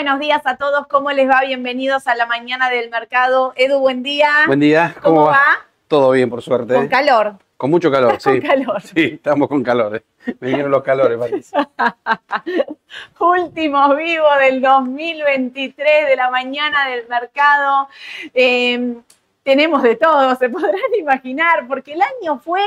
Buenos días a todos, ¿cómo les va? Bienvenidos a la mañana del mercado. Edu, buen día. Buen día, ¿cómo, va? Todo bien, por suerte. Con calor. Con mucho calor, sí. Con calor. Sí, estamos con calor. eh. Vinieron los calores, Patricia. Últimos vivos del 2023 de la mañana del mercado. Eh, tenemos de todo, se podrán imaginar, porque el año fue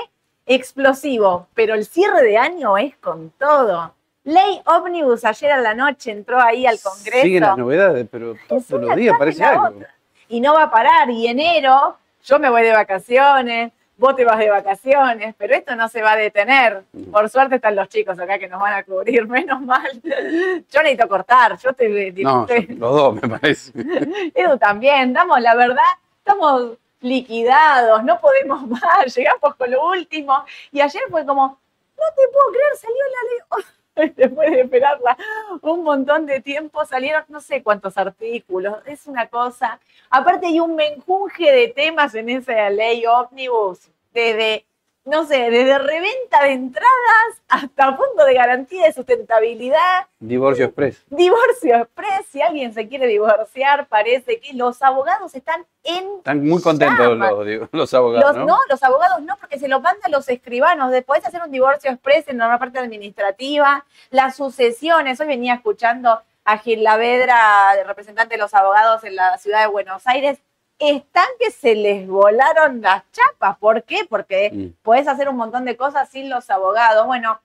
explosivo, pero el cierre de año es con todo. Ley Omnibus ayer a la noche entró ahí al Congreso. Siguen las novedades, pero todos los días parece algo. otra. Y no va a parar. Y enero, yo me voy de vacaciones, vos te vas de vacaciones, pero esto no se va a detener. Por suerte están los chicos acá que nos van a cubrir, menos mal. Yo necesito cortar, yo estoy... No, estoy- los dos, me parece. Edu también, damos la verdad, estamos liquidados, no podemos más, llegamos con lo último. Y ayer fue como, no te puedo creer, salió la ley. Después de esperarla un montón de tiempo, salieron no sé cuántos artículos, es una cosa. Aparte hay un menjunje de temas en esa ley ómnibus, desde, no sé, desde reventa de entradas hasta fondo de garantía de sustentabilidad, Divorcio Express. Divorcio Express, si alguien se quiere divorciar, parece que los abogados están en Están muy contentos los, los abogados, Los, ¿no? no, los abogados no, porque se lo mandan los escribanos. Después hacer un divorcio express en la parte administrativa, las sucesiones. Hoy venía escuchando a Gil Lavedra, representante de los abogados en la ciudad de Buenos Aires. Están que se les volaron las chapas. ¿Por qué? Porque Mm. podés hacer un montón de cosas sin los abogados. Bueno,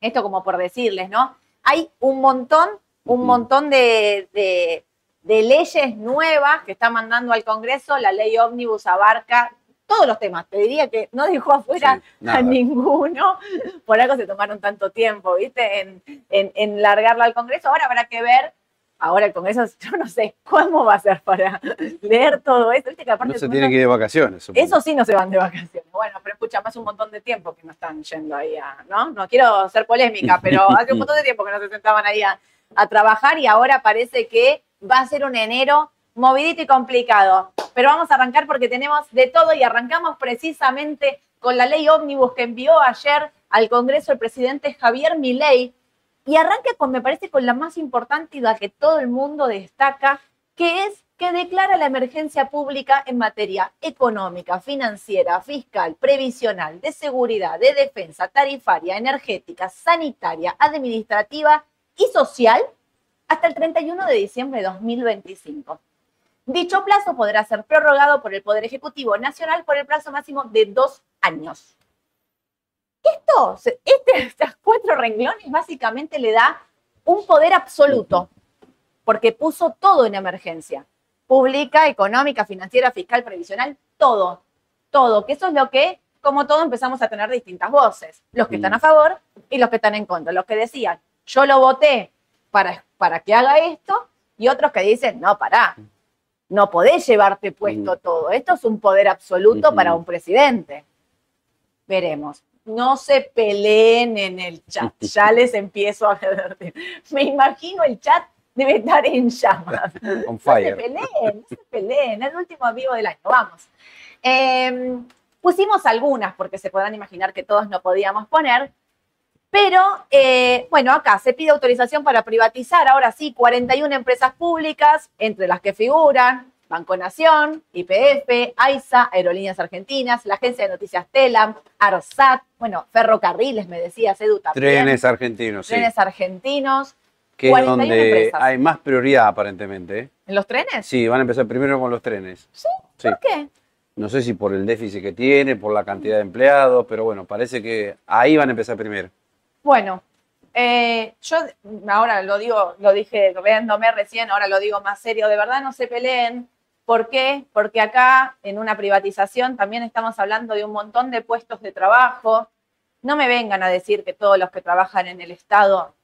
esto como por decirles, ¿no? Hay un montón, un Ujú. montón de, de- de leyes nuevas que está mandando al Congreso. La ley ómnibus abarca todos los temas. Te diría que no dejó afuera Sí, a ninguno. Por algo se tomaron tanto tiempo, ¿viste? En, en, en largarla al Congreso. Ahora habrá que ver. Ahora el Congreso, yo no sé cómo va a ser para leer todo esto. ¿Viste que aparte No se tienen que ir de vacaciones. supongo. eso sí no se van de vacaciones. Bueno, pero escucha, más un montón de tiempo que no están yendo ahí a, ¿no? No quiero ser polémica, pero hace un montón de tiempo que no se sentaban ahí a, a trabajar y ahora parece que va a ser un enero movidito y complicado. Pero vamos a arrancar porque tenemos de todo y arrancamos precisamente con la ley ómnibus que envió ayer al Congreso el presidente Javier Milei. Y arranca con, me parece, con la más importante y la que todo el mundo destaca, que es que declara la emergencia pública en materia económica, financiera, fiscal, previsional, de seguridad, de defensa, tarifaria, energética, sanitaria, administrativa y social hasta el 31 de diciembre de 2025. Dicho plazo podrá ser prorrogado por el Poder Ejecutivo Nacional por el plazo máximo de dos años. Esto, este, estos cuatro renglones básicamente le da un poder absoluto, porque puso todo en emergencia. Pública, económica, financiera, fiscal, previsional, todo, todo, que eso es lo que, como todo, empezamos a tener distintas voces. Los que están a favor y los que están en contra. Los que decían, yo lo voté para, para que haga esto, y otros que dicen, no, pará, no podés llevarte puesto Ujú. todo. Esto es un poder absoluto para un presidente. Veremos. No se peleen en el chat. Ya les empiezo a. Me imagino el chat debe estar en llamas. On No se peleen, no se peleen. Es el último vivo del año. Vamos. Eh, pusimos algunas porque se podrán imaginar que todos no podíamos poner. Pero, eh, bueno, acá se pide autorización para privatizar, ahora sí, 41 empresas públicas, entre las que figuran Banco Nación, IPF, AISA, Aerolíneas Argentinas, la agencia de noticias Telam, ARSAT, bueno, ferrocarriles, me decías, Edu también. Trenes argentinos, sí. Trenes argentinos. Que es 41 donde empresas. hay más prioridad aparentemente. ¿eh? ¿En los trenes? Sí, van a empezar primero con los trenes. ¿Sí? Sí. ¿Por qué? No sé si por el déficit que tiene, por la cantidad de empleados, pero bueno, parece que ahí van a empezar primero. Bueno, eh, yo ahora lo digo, lo dije riéndome recién, ahora lo digo más serio, de verdad no se peleen. ¿Por qué? Porque acá en una privatización también estamos hablando de un montón de puestos de trabajo. No me vengan a decir que todos los que trabajan en el Estado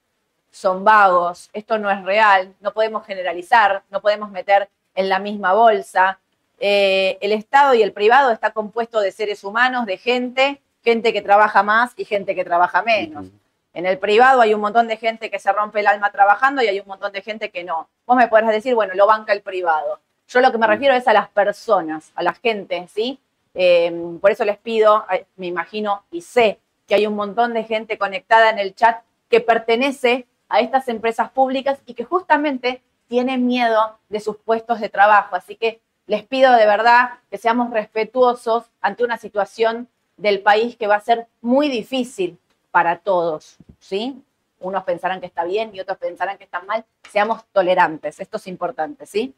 son vagos. Esto no es real. No podemos generalizar, no podemos meter en la misma bolsa. Eh, el Estado y el privado está compuesto de seres humanos, de gente, gente que trabaja más y gente que trabaja menos. En el privado hay un montón de gente que se rompe el alma trabajando y hay un montón de gente que no. Vos me podrás decir, bueno, lo banca el privado. Yo lo que me refiero es a las personas, a la gente, ¿sí? Eh, por eso les pido, me imagino y sé que hay un montón de gente conectada en el chat que pertenece a estas empresas públicas y que justamente tienen miedo de sus puestos de trabajo. Así que les pido de verdad que seamos respetuosos ante una situación del país que va a ser muy difícil para todos, ¿sí? Unos pensarán que está bien y otros pensarán que está mal. Seamos tolerantes, esto es importante, ¿sí?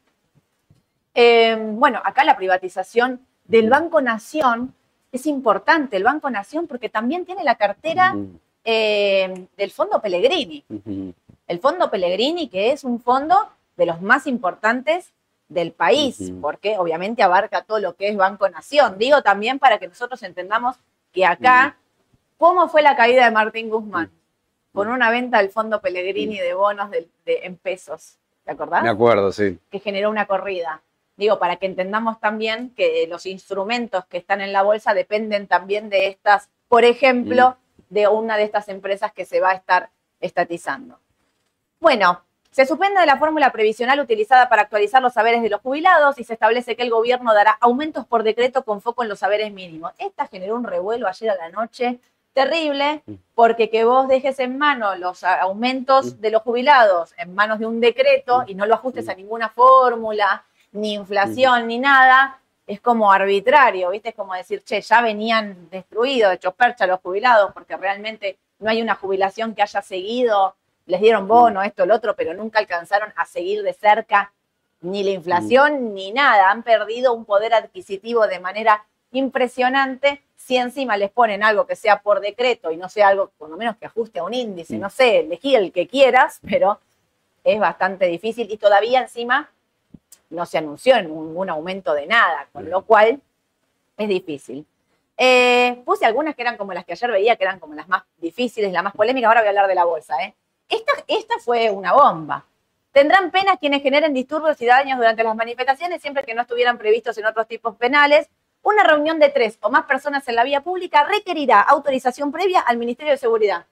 Eh, bueno, acá la privatización del Banco Nación es importante, el Banco Nación, porque también tiene la cartera eh, del Fondo Pellegrini. El Fondo Pellegrini, que es un fondo de los más importantes del país, porque obviamente abarca todo lo que es Banco Nación. Digo también para que nosotros entendamos que acá, ¿cómo fue la caída de Martín Guzmán? Con una venta del Fondo Pellegrini de bonos de, en pesos. ¿Te acordás? Me acuerdo, sí. Que generó una corrida. Digo, para que entendamos también que los instrumentos que están en la bolsa dependen también de estas, por ejemplo, de una de estas empresas que se va a estar estatizando. Bueno, se suspende la fórmula previsional utilizada para actualizar los saberes de los jubilados y se establece que el gobierno dará aumentos por decreto con foco en los saberes mínimos. Esta generó un revuelo ayer a la noche terrible porque que vos dejes en mano los aumentos de los jubilados en manos de un decreto y no lo ajustes a ninguna fórmula, ni inflación, ni nada, es como arbitrario, ¿viste? Es como decir, che, ya venían destruidos, hechos percha los jubilados, porque realmente no hay una jubilación que haya seguido, les dieron bono, esto, el otro, pero nunca alcanzaron a seguir de cerca ni la inflación ni nada. Han perdido un poder adquisitivo de manera impresionante. Si encima les ponen algo que sea por decreto y no sea algo, por lo menos que ajuste a un índice, no sé, elegí el que quieras, pero es bastante difícil y todavía encima no se anunció ningún aumento de nada, con lo cual es difícil. Eh, puse algunas que eran como las que ayer veía, que eran como las más difíciles, las más polémicas. Ahora voy a hablar de la bolsa. ¿eh? Esta, esta fue una bomba. Tendrán penas quienes generen disturbios y daños durante las manifestaciones, siempre que no estuvieran previstos en otros tipos penales. Una reunión de tres o más personas en la vía pública requerirá autorización previa al Ministerio de Seguridad.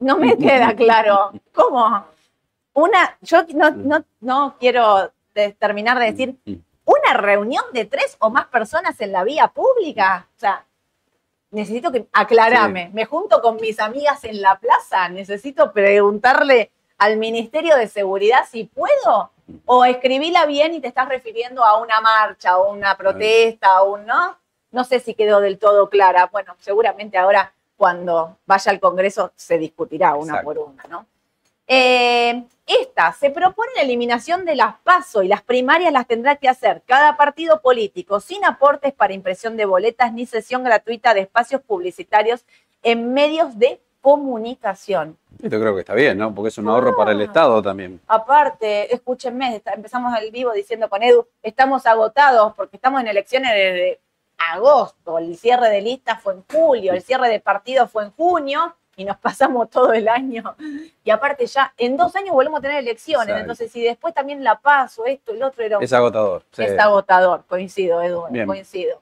No me queda claro. ¿Cómo? Una, yo no, mm. no, no quiero terminar de decir, mm. una reunión de tres o más personas en la vía pública. O sea, necesito que aclarame. Me junto con mis amigas en la plaza. Necesito preguntarle al Ministerio de Seguridad si puedo. O escribíla bien y te estás refiriendo a una marcha o una protesta o un no. No sé si quedó del todo clara. Bueno, seguramente ahora cuando vaya al Congreso se discutirá una por una, ¿no? Eh, esta se propone la eliminación de las PASO y las primarias las tendrá que hacer cada partido político sin aportes para impresión de boletas ni sesión gratuita de espacios publicitarios en medios de comunicación. Esto creo que está bien, ¿no? Porque es un ahorro para el ah. Estado también. Aparte, escúchenme, empezamos el vivo diciendo con Edu, estamos agotados porque estamos en elecciones desde agosto, el cierre de listas fue en julio, el cierre de partidos fue en junio, y nos pasamos todo el año. Y aparte ya, en dos años volvemos a tener elecciones, entonces si después también la paso, esto, el otro era... Es agotador. Es agotador, coincido, Edu, coincido.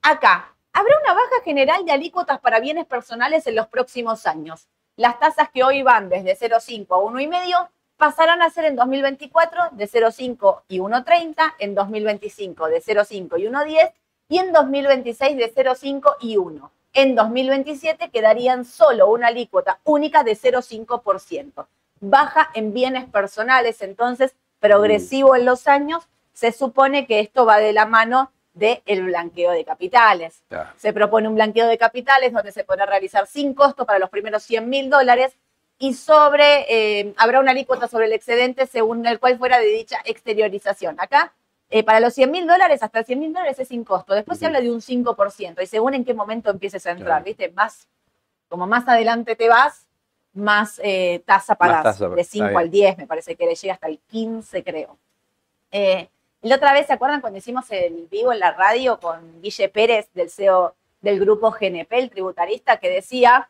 Acá, habrá una baja general de alícuotas para bienes personales en los próximos años. Las tasas que hoy van desde 0,5 a 1,5 pasarán a ser en 2024 de 0,5 y 1,30, en 2025 de 0,5 y 1,10 y en 2026 de 0,5 y 1 en 2027 quedarían solo una alícuota única de 0,5%. Baja en bienes personales, entonces, progresivo en los años, se supone que esto va de la mano del blanqueo de capitales. Se propone un blanqueo de capitales donde se podrá realizar sin costo para los primeros 100 mil dólares y sobre, eh, habrá una alícuota sobre el excedente según el cual fuera de dicha exteriorización. Acá eh, para los 100 mil dólares, hasta 100 mil dólares es sin costo. Después se habla de un 5%, y según en qué momento empieces a entrar, ¿viste? Más, como más adelante te vas, más eh, tasa pagás. de 5 al 10, me parece que le llega hasta el 15, creo. Eh, la otra vez, ¿se acuerdan cuando hicimos el vivo en la radio con Guille Pérez, del CEO del grupo GNP, el tributarista, que decía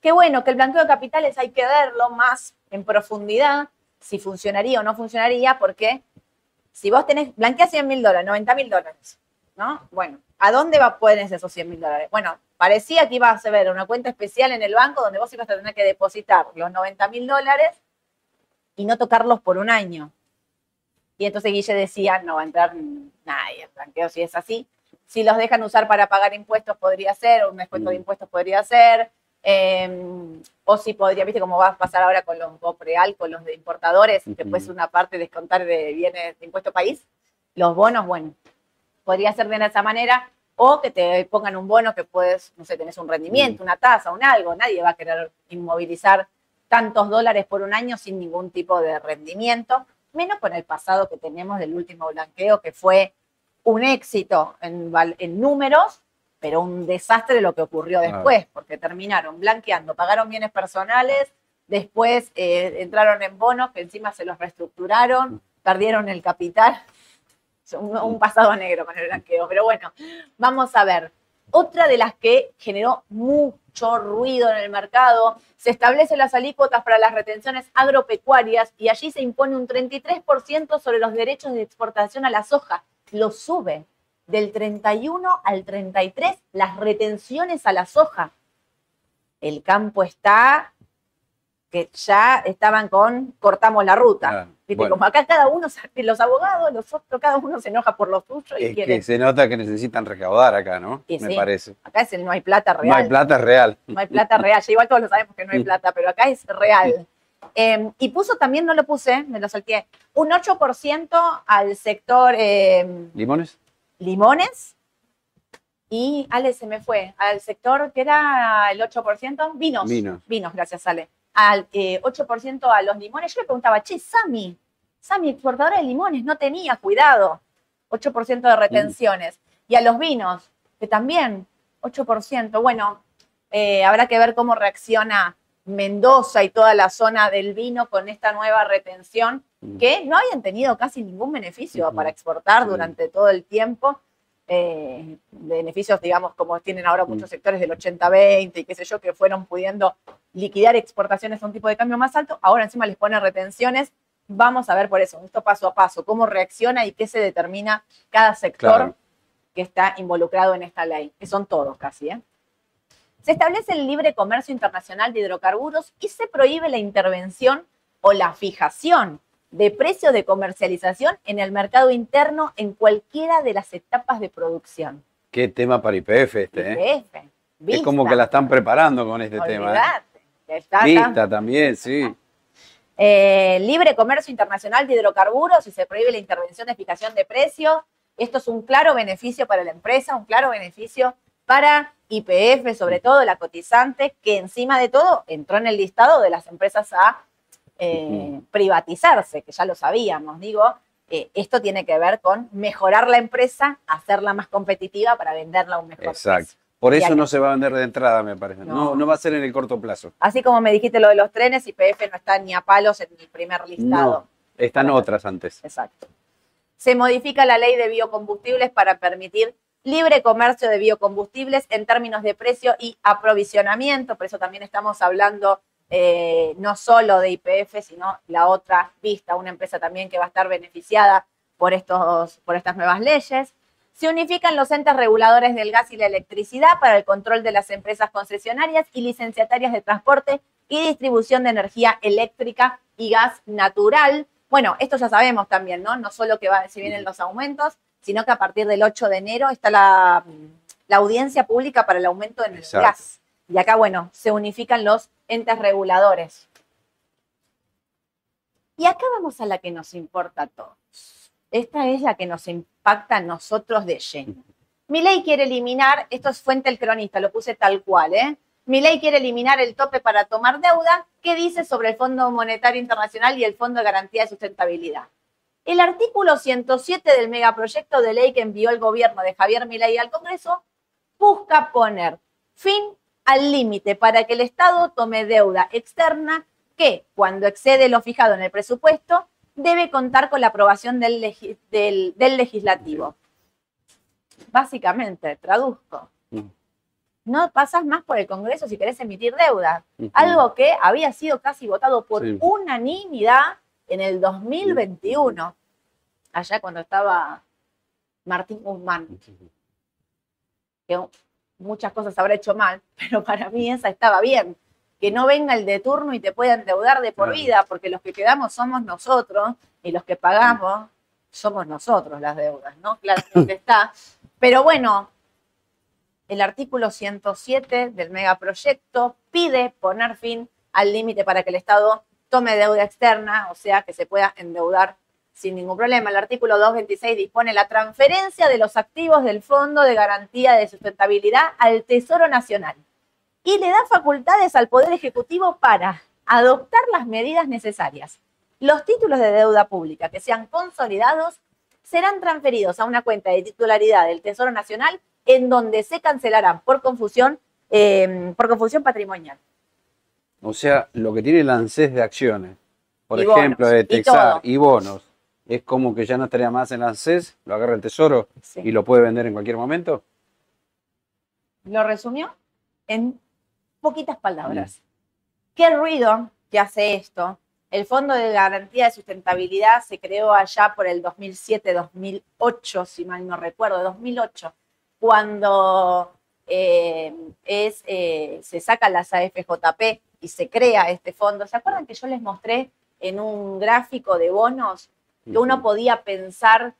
que bueno, que el blanqueo de capitales hay que verlo más en profundidad, si funcionaría o no funcionaría, porque si vos tenés, blanqueas 100 mil dólares, 90 mil dólares, ¿no? Bueno, ¿a dónde va, poner esos 100 mil dólares? Bueno, parecía que iba a ser una cuenta especial en el banco donde vos ibas a tener que depositar los 90 mil dólares y no tocarlos por un año. Y entonces Guille decía, no va a entrar nadie, el blanqueo si es así. Si los dejan usar para pagar impuestos podría ser, un descuento de mm. impuestos podría ser, Eh, o si podría, viste cómo va a pasar ahora con los GOPREAL, con los de importadores, que puede ser una parte descontar de bienes de impuesto país. Los bonos, bueno, podría ser de esa manera. O que te pongan un bono que puedes, no sé, tenés un rendimiento, una tasa, un algo. Nadie va a querer inmovilizar tantos dólares por un año sin ningún tipo de rendimiento, menos con el pasado que tenemos del último blanqueo, que fue un éxito en, en números, pero un desastre de lo que ocurrió después, porque terminaron blanqueando, pagaron bienes personales, después eh, entraron en bonos que encima se los reestructuraron, perdieron el capital. Un, un pasado negro con el blanqueo, pero bueno, vamos a ver. Otra de las que generó mucho ruido en el mercado, se establecen las alícuotas para las retenciones agropecuarias y allí se impone un 33% sobre los derechos de exportación a la soja. Lo sube del 31 al 33 las retenciones a la soja. El campo está que ya estaban con cortamos la ruta. Ah, como acá cada uno, los abogados, los otros, cada uno se enoja por lo suyo y es que se nota que necesitan recaudar acá, ¿no? Me parece. Acá es el no hay plata real. No hay plata real. No hay plata real. igual todos lo sabemos que no hay plata, pero acá es real. Em, y puso también, no lo puse, me lo salté, un 8% al sector... Em, ¿Limones? Limones y Ale se me fue al sector que era el 8%, vinos. Vinos. Vinos, gracias Ale. Al 8% eh, a los limones. Yo le preguntaba, che, Sami, Sami, exportadora de limones, no tenía cuidado. 8% de retenciones. Y a los vinos, que también 8%. Bueno, eh, habrá que ver cómo reacciona Mendoza y toda la zona del vino con esta nueva retención, mm. que no habían tenido casi ningún beneficio para exportar durante todo el tiempo. Eh, beneficios, digamos, como tienen ahora muchos mm. sectores del 80-20 y qué sé yo, que fueron pudiendo liquidar exportaciones a un tipo de cambio más alto, ahora encima les pone retenciones. Vamos a ver por eso, esto paso a paso, cómo reacciona y qué se determina cada sector que está involucrado en esta ley, que son todos casi, ¿eh? Se establece el libre comercio internacional de hidrocarburos y se prohíbe la intervención o la fijación de precios de comercialización en el mercado interno en cualquiera de las etapas de producción. Qué tema para IPF este, ¿eh? Es como que la están preparando con este tema. ¿eh? Está Vista también, sí. Eh, libre comercio internacional de hidrocarburos y se prohíbe la intervención de fijación de precios. Esto es un claro beneficio para la empresa, un claro beneficio para IPF, sobre todo la cotizante, que encima de todo entró en el listado de las empresas a eh, privatizarse, que ya lo sabíamos, digo, eh, esto tiene que ver con mejorar la empresa, hacerla más competitiva para venderla a un mejor Exacto. Por eso no se va a vender de entrada, me parece. No. no. va a ser en el corto plazo. Así como me dijiste lo de los trenes, IPF no está ni a palos en el primer listado. No, están otras antes. Exacto. Se modifica la ley de biocombustibles para permitir libre comercio de biocombustibles en términos de precio y aprovisionamiento. Por eso también estamos hablando eh, no solo de IPF, sino la otra vista, una empresa también que va a estar beneficiada por, estos, por estas nuevas leyes. Se unifican los entes reguladores del gas y la electricidad para el control de las empresas concesionarias y licenciatarias de transporte y distribución de energía eléctrica y gas natural. Bueno, esto ya sabemos también, ¿no? No solo que va, si vienen los aumentos, sino que a partir del 8 de enero está la, audiencia pública para el aumento en el gas. Y acá, bueno, se unifican los entes reguladores. Y acá vamos a la que nos importa a todos. Esta es la que nos impacta a nosotros de lleno. Mi ley quiere eliminar, esto es fuente el cronista, lo puse tal cual, ¿eh? Mi ley quiere eliminar el tope para tomar deuda. ¿Qué dice sobre el Fondo Monetario Internacional y el Fondo de Garantía de Sustentabilidad? El artículo 107 del megaproyecto de ley que envió el gobierno de Javier Milei al Congreso busca poner fin al límite para que el Estado tome deuda externa que, cuando excede lo fijado en el presupuesto, debe contar con la aprobación del, legislativo. Básicamente, traduzco. Mm. No pasas más por el Congreso si querés emitir deuda. Algo que había sido casi votado por unanimidad en el 2021, allá cuando estaba Martín Guzmán, que muchas cosas habrá hecho mal, pero para mí esa estaba bien. Que no venga el de turno y te pueda endeudar de por vida, porque los que quedamos somos nosotros y los que pagamos somos nosotros las deudas, ¿no? Claro que está. Pero bueno, el artículo 107 del megaproyecto pide poner fin al límite para que el Estado tome deuda externa, o sea, que se pueda endeudar sin ningún problema. El artículo 226 dispone la transferencia de los activos del Fondo de Garantía de Sustentabilidad al Tesoro Nacional y le da facultades al Poder Ejecutivo para adoptar las medidas necesarias. Los títulos de deuda pública que sean consolidados serán transferidos a una cuenta de titularidad del Tesoro Nacional en donde se cancelarán por confusión, eh, por confusión patrimonial. O sea, lo que tiene el ANSES de acciones, por ejemplo, de Texar y, bonos, es como que ya no estaría más en ANSES, lo agarra el Tesoro y lo puede vender en cualquier momento. Lo resumió en poquitas palabras. Mm. ¿Qué ruido que hace esto? El Fondo de Garantía de Sustentabilidad se creó allá por el 2007-2008, si mal no recuerdo, 2008, cuando eh, es, eh, se saca las AFJP y se crea este fondo. ¿Se acuerdan que yo les mostré en un gráfico de bonos que uno podía pensar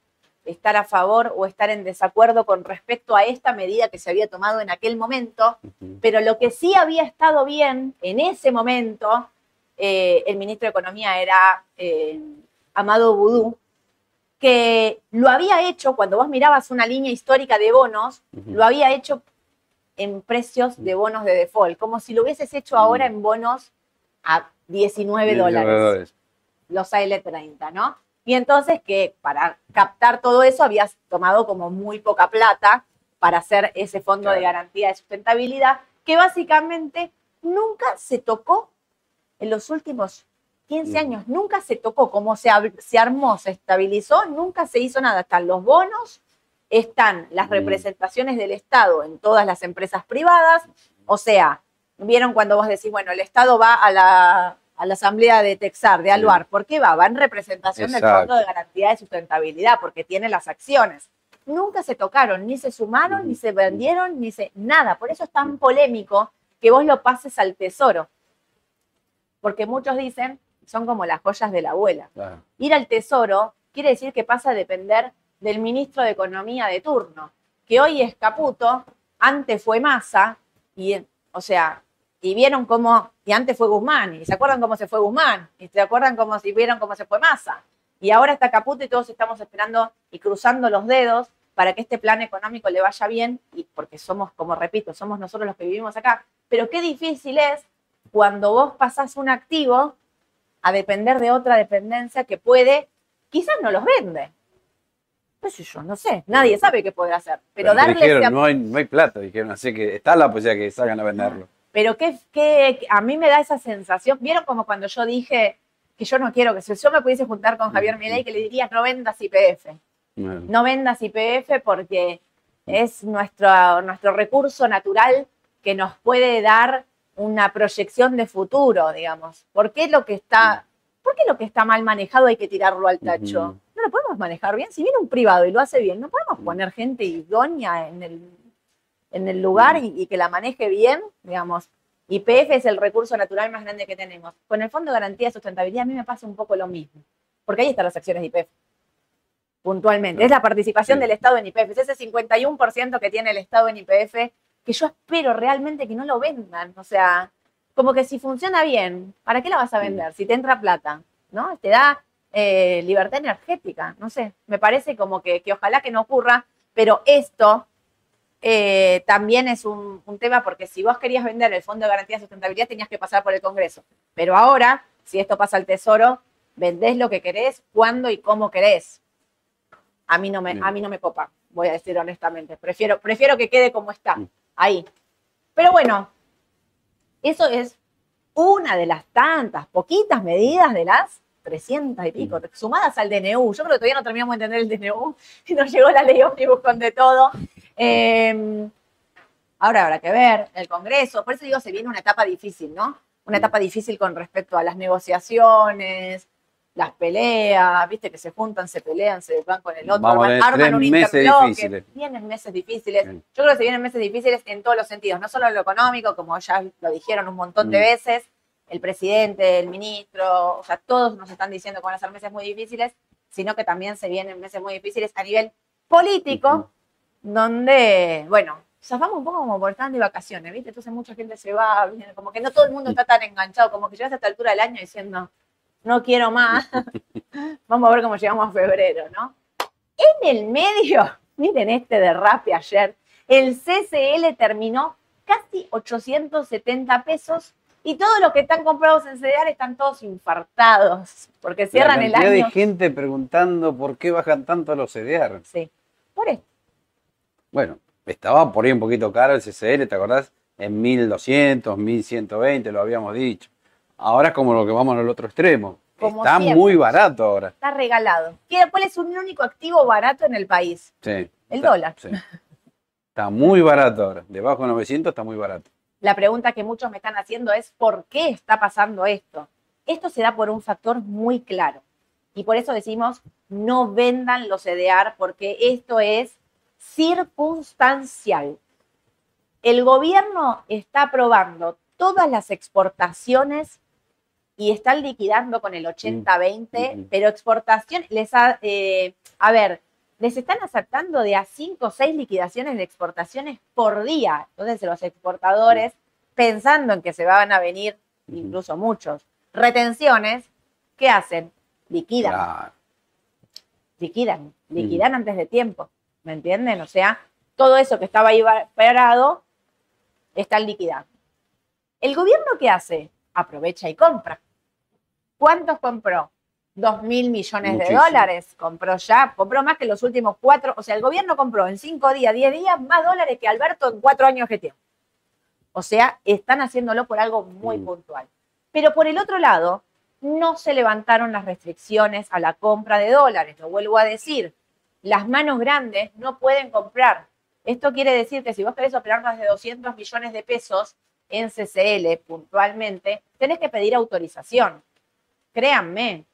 estar a favor o estar en desacuerdo con respecto a esta medida que se había tomado en aquel momento, pero lo que sí había estado bien en ese momento, eh, el ministro de Economía era eh, Amado Boudou, que lo había hecho, cuando vos mirabas una línea histórica de bonos, lo había hecho en precios de bonos de default, como si lo hubieses hecho ahora en bonos a 19 dólares, los AL30, ¿no? Y entonces que para captar todo eso habías tomado como muy poca plata para hacer ese fondo de garantía de sustentabilidad, que básicamente nunca se tocó en los últimos 15 años, nunca se tocó, como se, se armó, se estabilizó, nunca se hizo nada. Están los bonos, están las representaciones del Estado en todas las empresas privadas, o sea, vieron cuando vos decís, bueno, el Estado va a la, a la asamblea de Texar, de Aluar. ¿Por qué va? Va en representación del Fondo de Garantía de Sustentabilidad, porque tiene las acciones. Nunca se tocaron, ni se sumaron, ni se vendieron, ni se... Nada. Por eso es tan polémico que vos lo pases al tesoro. Porque muchos dicen, son como las joyas de la abuela. Ir al tesoro quiere decir que pasa a depender del ministro de Economía de turno, que hoy es Caputo, antes fue Massa, y, o sea, y vieron cómo, y antes fue Guzmán, y se acuerdan cómo se fue Guzmán, y se acuerdan cómo si vieron cómo se fue Massa. Y ahora está Caputo y todos estamos esperando y cruzando los dedos para que este plan económico le vaya bien, y porque somos, como repito, somos nosotros los que vivimos acá. Pero qué difícil es cuando vos pasás un activo a depender de otra dependencia que puede, quizás no los vende. Pues yo, no sé, nadie sabe qué podrá hacer. Pero, darle. Dijeron, no, hay, no hay plata, dijeron, así que está la posibilidad que salgan a venderlo. Pero que, a mí me da esa sensación. ¿Vieron como cuando yo dije que yo no quiero que si yo me pudiese juntar con Javier Milei, que le diría no vendas IPF? No vendas IPF porque es nuestro, nuestro recurso natural que nos puede dar una proyección de futuro, digamos. ¿Por qué lo que está, ¿por qué lo que está mal manejado hay que tirarlo al tacho? Podemos manejar bien. Si viene un privado y lo hace bien, no podemos poner gente idónea en el en el lugar y, que la maneje bien, digamos. YPF es el recurso natural más grande que tenemos. Con el Fondo de Garantía de Sustentabilidad a mí me pasa un poco lo mismo, porque ahí están las acciones de YPF, puntualmente. Es la participación del Estado en YPF, es ese 51% que tiene el Estado en YPF, que yo espero realmente que no lo vendan. O sea, como que si funciona bien, ¿para qué la vas a vender? Si te entra plata, ¿no? Te da eh, libertad energética, no sé, me parece como que, que ojalá que no ocurra, pero esto eh, también es un, tema porque si vos querías vender el Fondo de Garantía de Sustentabilidad tenías que pasar por el Congreso. Pero ahora, si esto pasa al Tesoro, vendés lo que querés, cuándo y cómo querés. A mí no me, a mí no me copa, voy a decir honestamente. Prefiero, prefiero que quede como está, ahí. Pero bueno, eso es una de las tantas, poquitas medidas de las 300 y pico, sumadas al DNU. Yo creo que todavía no terminamos de entender el DNU y nos llegó la ley ómnibus con de todo. Em, ahora habrá que ver el Congreso. Por eso digo, se viene una etapa difícil, ¿no? Una etapa difícil con respecto a las negociaciones, las peleas, viste que se juntan, se pelean, se van con el otro, arman, un difíciles. Vienen meses difíciles. Yo creo que se vienen meses difíciles en todos los sentidos, no solo en lo económico, como ya lo dijeron un montón de veces, el presidente, el ministro, o sea, todos nos están diciendo que van a ser meses muy difíciles, sino que también se vienen meses muy difíciles a nivel político donde, bueno, zafamos un poco como por estar de vacaciones, ¿viste? Entonces mucha gente se va, como que no todo el mundo está tan enganchado, como que llegas a esta altura del año diciendo, no quiero más, vamos a ver cómo llegamos a febrero, ¿no? En el medio, miren este derrape ayer, el CCL terminó casi 870 pesos y todos los que están comprados en CDR están todos infartados, porque cierran el año. de gente preguntando por qué bajan tanto los CDR. Sí, por esto. Bueno, estaba por ahí un poquito caro el CCL, ¿te acordás? En 1200, 1120, lo habíamos dicho. Ahora es como lo que vamos al otro extremo. está muy barato ahora. Está regalado. ¿Cuál es un único activo barato en el país? Sí. El dólar. Sí. Está muy barato ahora. Debajo de 900 está muy barato. La pregunta que muchos me están haciendo es ¿por qué está pasando esto? Esto se da por un factor muy claro. Y por eso decimos, no vendan los CDR porque esto es circunstancial. El gobierno está aprobando todas las exportaciones y está liquidando con el 80-20, pero exportación les ha, eh, a ver, les están aceptando de a 5 o 6 liquidaciones de exportaciones por día. Entonces los exportadores, pensando en que se van a venir incluso muchos retenciones, ¿qué hacen? Liquidan. Liquidan, liquidan antes de tiempo. ¿Me entienden? O sea, todo eso que estaba ahí parado está liquidando. ¿El gobierno qué hace? Aprovecha y compra. ¿Cuántos compró? Dos mil millones de dólares. Compró ya, compró más que los últimos cuatro. O sea, el gobierno compró en cinco días, diez días, más dólares que Alberto en cuatro años que tiene. O sea, están haciéndolo por algo muy mm. puntual. Pero por el otro lado, no se levantaron las restricciones a la compra de dólares. Lo vuelvo a decir, las manos grandes no pueden comprar. Esto quiere decir que si vos querés operar más de 200 millones de pesos en CCL puntualmente, tenés que pedir autorización. Créanme,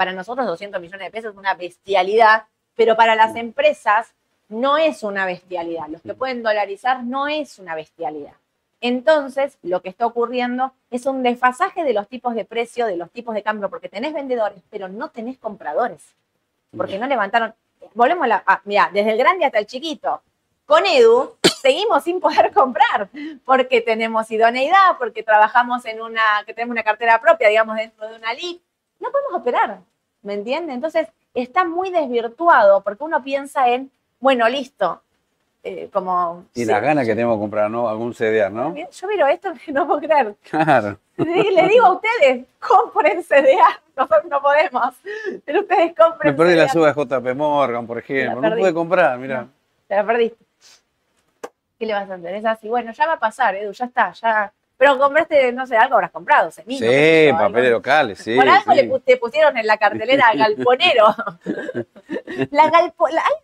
para nosotros 200 millones de pesos es una bestialidad, pero para las empresas no es una bestialidad. Los que pueden dolarizar no es una bestialidad. Entonces, lo que está ocurriendo es un desfasaje de los tipos de precio, de los tipos de cambio, porque tenés vendedores, pero no tenés compradores, porque no levantaron. Volvemos a la. mira, desde el grande hasta el chiquito. Con Edu seguimos sin poder comprar, porque tenemos idoneidad, porque trabajamos en una, que tenemos una cartera propia, digamos, dentro de una LIC. No podemos operar, ¿me entiende? Entonces, está muy desvirtuado, porque uno piensa en, bueno, listo, eh, como... Y las ganas que tenemos de comprar ¿no? algún CDR, ¿no? Yo miro esto que no puedo creer. Claro. Le, digo a ustedes, compren CDR, nosotros no podemos, pero ustedes compren Me perdí la suba de JP Morgan, por ejemplo, no pude comprar, mira. te la perdiste. ¿Qué le vas a hacer? Es así, bueno, ya va a pasar, Edu, ya está, ya pero compraste, no sé, algo habrás comprado, semillas. Sí, papeles locales, sí. Por algo le te pusieron en la cartelera galponero. la hay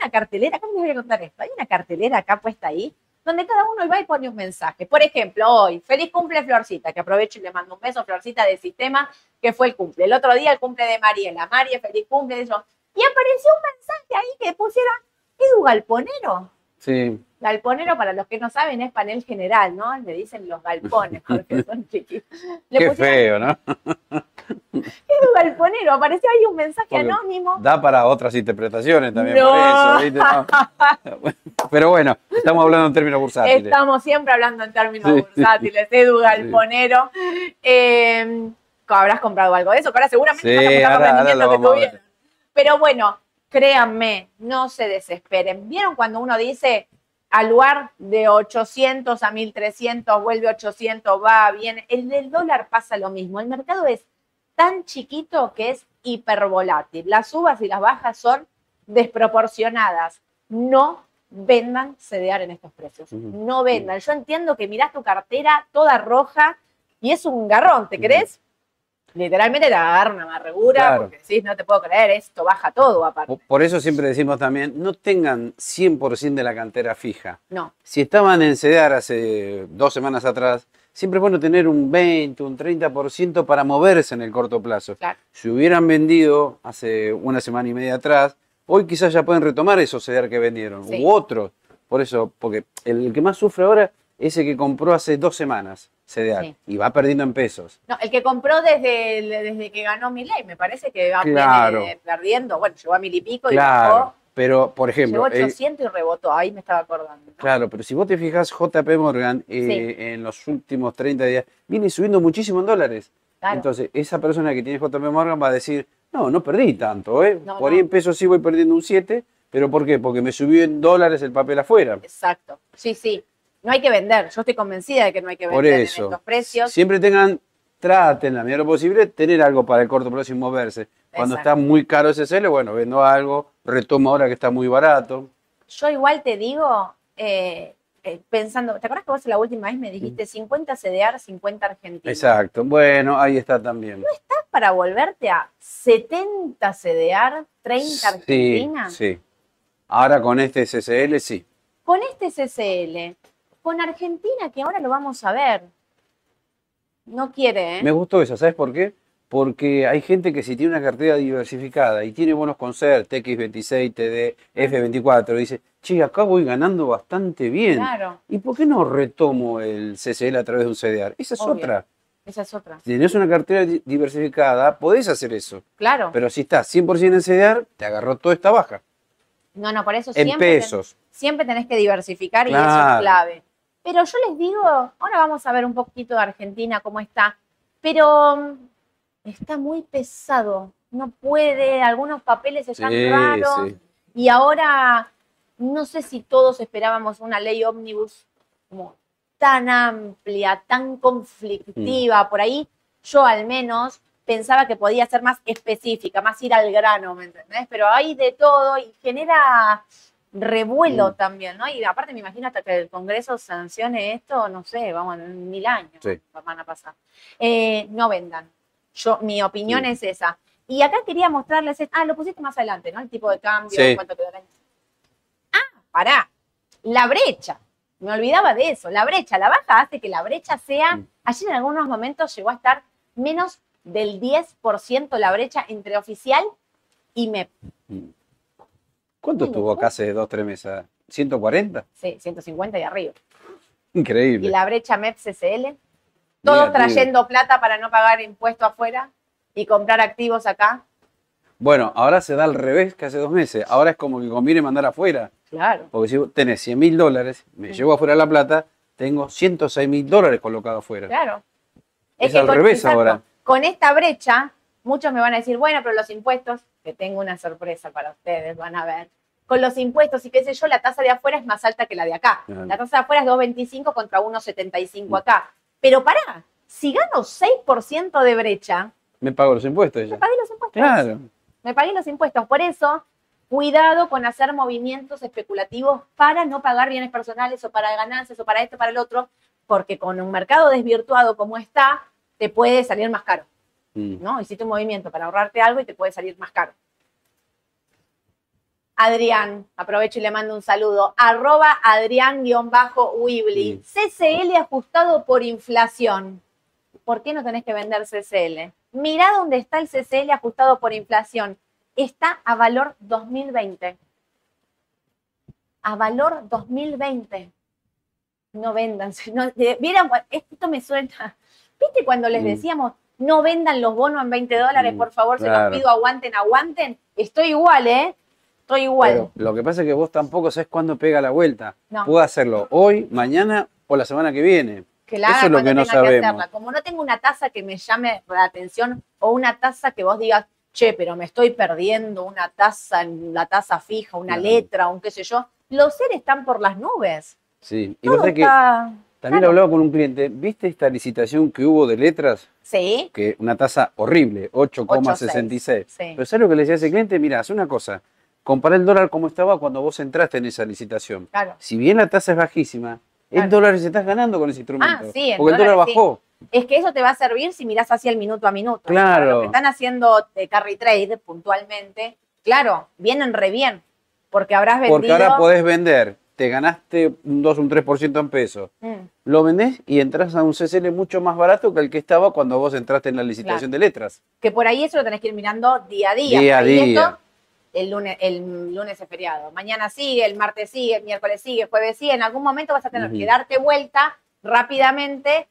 una cartelera, ¿cómo les voy a contar esto? Hay una cartelera acá puesta ahí, donde cada uno va y pone un mensaje. Por ejemplo, hoy, feliz cumple Florcita, que aprovecho y le mando un beso, Florcita del sistema, que fue el cumple. El otro día el cumple de Mariela. María, feliz cumple, eso. Y apareció un mensaje ahí que pusiera Edu Galponero. Sí. Galponero, para los que no saben, es panel general, ¿no? Le dicen los galpones, porque son chiquitos. Qué feo, ¿no? Es galponero, apareció ahí un mensaje anónimo. Da para otras interpretaciones también por eso, ¿viste? Pero bueno, estamos hablando en términos bursátiles. Estamos siempre hablando en términos bursátiles. Edu Galponero. Eh, habrás comprado algo de eso, ahora seguramente sí, vas a rendimiento que tuvieron. Pero bueno, créanme, no se desesperen. ¿Vieron cuando uno dice al lugar de 800 a 1300, vuelve 800, va, viene? El del dólar pasa lo mismo. El mercado es tan chiquito que es hipervolátil. Las subas y las bajas son desproporcionadas. No vendan CDR en estos precios. No vendan. Yo entiendo que mirás tu cartera toda roja y es un garrón, ¿te crees? Literalmente te agarra una amargura porque decís, no te puedo creer, esto baja todo aparte. Por eso siempre decimos también, no tengan 100% de la cantera fija. No. Si estaban en CEDAR hace dos semanas atrás, siempre es bueno tener un 20, un 30% para moverse en el corto plazo. Si hubieran vendido hace una semana y media atrás, hoy quizás ya pueden retomar esos CEDAR que vendieron, u otros. Por eso, porque el que más sufre ahora es el que compró hace dos semanas. CDR. Y va perdiendo en pesos. No, el que compró desde, desde que ganó ley, me parece que va perdiendo. Bueno, llegó a mil y pico y bajó. Pero, por ejemplo. Llegó 800 y rebotó, ahí me estaba acordando. Claro, pero si vos te fijas, JP Morgan eh, en los últimos 30 días viene subiendo muchísimo en dólares. Entonces, esa persona que tiene JP Morgan va a decir, no, no perdí tanto, ¿eh? por ahí en pesos sí voy perdiendo un 7, pero ¿por qué? Porque me subió en dólares el papel afuera. Exacto, sí, sí. No hay que vender, yo estoy convencida de que no hay que vender por eso, en estos precios. Siempre tengan, traten la medida lo posible, tener algo para el corto plazo y moverse. Cuando está muy caro ese celo, bueno, vendo algo, retomo ahora que está muy barato. Yo igual te digo, eh, eh, pensando, ¿te acuerdas que vos la última vez me dijiste 50 CDR, 50 Argentina? Exacto, bueno, ahí está también. ¿No estás para volverte a 70 CDR, 30 Argentina? Sí, sí. Ahora con este CCL, sí. Con este CCL, con Argentina, que ahora lo vamos a ver. No quiere, ¿eh? Me gustó eso, ¿sabes por qué? porque hay gente que si tiene una cartera diversificada y tiene bonos con CER, TX26, TD, F24, dice, che, acá voy ganando bastante bien. Claro. ¿Y por qué no retomo el CCL a través de un CDR? Esa es otra. Esa es otra. Si tenés una cartera diversificada, podés hacer eso. Claro. Pero si estás 100% en CDR, te agarró toda esta baja. No, no, por eso en siempre. pesos. siempre tenés que diversificar y eso es clave. Pero yo les digo, ahora vamos a ver un poquito de Argentina, cómo está. Pero está muy pesado, no puede, algunos papeles están raros. Y ahora, no sé si todos esperábamos una ley ómnibus como tan amplia, tan conflictiva, mm. por ahí yo al menos pensaba que podía ser más específica, más ir al grano, ¿me entendés? Pero hay de todo y genera revuelo mm. también, ¿no? Y aparte me imagino hasta que el Congreso sancione esto, no sé, vamos, en mil años van a pasar. Eh, no vendan, yo, mi opinión es esa. Y acá quería mostrarles, ah, lo pusiste más adelante, ¿no? El tipo de cambio, cuánto quedó Ah, pará, la brecha. Me olvidaba de eso, la brecha, la baja hace que la brecha sea, mm. allí en algunos momentos llegó a estar menos del 10% la brecha entre oficial y MEP. ¿Cuánto estuvo acá hace dos, tres meses? ¿140? Sí, 150 y arriba. Increíble. Y la brecha MEP-CCL, todos trayendo plata para no pagar impuesto afuera y comprar activos acá. Bueno, ahora se da al revés que hace dos meses. Ahora es como que conviene mandar afuera. Claro. Porque si tenés 100 mil dólares, me llevo afuera la plata, tengo 106 mil dólares colocados afuera. Claro. Es, al revés ahora. Con esta brecha, muchos me van a decir, bueno, pero los impuestos, que tengo una sorpresa para ustedes, van a ver. Con los impuestos y qué sé yo, la tasa de afuera es más alta que la de acá. La tasa de afuera es 2.25 contra 1.75 acá. Pero pará, si gano 6% de brecha. Me pago los impuestos. Me pagué los impuestos. Claro. Me pagué los impuestos. Por eso, cuidado con hacer movimientos especulativos para no pagar bienes personales o para ganancias o para esto, para el otro, porque con un mercado desvirtuado como está, te puede salir más caro. Mm. ¿no? Hiciste un movimiento para ahorrarte algo y te puede salir más caro. Adrián, aprovecho y le mando un saludo, arroba Adrián-Wibli, CCL ajustado por inflación. ¿Por qué no tenés que vender CCL? Mirá dónde está el CCL ajustado por inflación. Está a valor 2020. A valor 2020. No vendan. No, esto me suena. ¿Viste cuando les decíamos, no vendan los bonos en 20 dólares, por favor, se los pido, aguanten, aguanten? Estoy igual, ¿eh? Estoy igual. lo que pasa es que vos tampoco sabes cuándo pega la vuelta. No. Puedo hacerlo hoy, mañana o la semana que viene. Que la Eso es lo que no sabemos. Como no tengo una tasa que me llame la atención o una tasa que vos digas, che, pero me estoy perdiendo una tasa, la tasa fija, una letra, un qué sé yo. Los seres están por las nubes. Sí, y vos que también hablaba con un cliente, ¿viste esta licitación que hubo de letras? Sí. Que una tasa horrible, 8,66. Sí. Pero ¿sabes lo que le decía a ese cliente? Mira, haz una cosa, Compara el dólar como estaba cuando vos entraste en esa licitación. Claro. Si bien la tasa es bajísima, en dólares estás ganando con ese instrumento. Ah, sí, porque el dólar bajó. Es que eso te va a servir si mirás hacia el minuto a minuto. Claro. Lo que están haciendo de carry trade puntualmente, claro, vienen re bien. Porque habrás vendido. Porque ahora podés vender. Te ganaste un 2, un 3% en peso. Mm. Lo vendés y entras a un CCL mucho más barato que el que estaba cuando vos entraste en la licitación de letras. Que por ahí eso lo tenés que ir mirando día a día. Día a día el lunes, el lunes es feriado. Mañana sigue, el martes sigue, el miércoles sigue, el jueves sigue. En algún momento vas a tener que darte vuelta rápidamente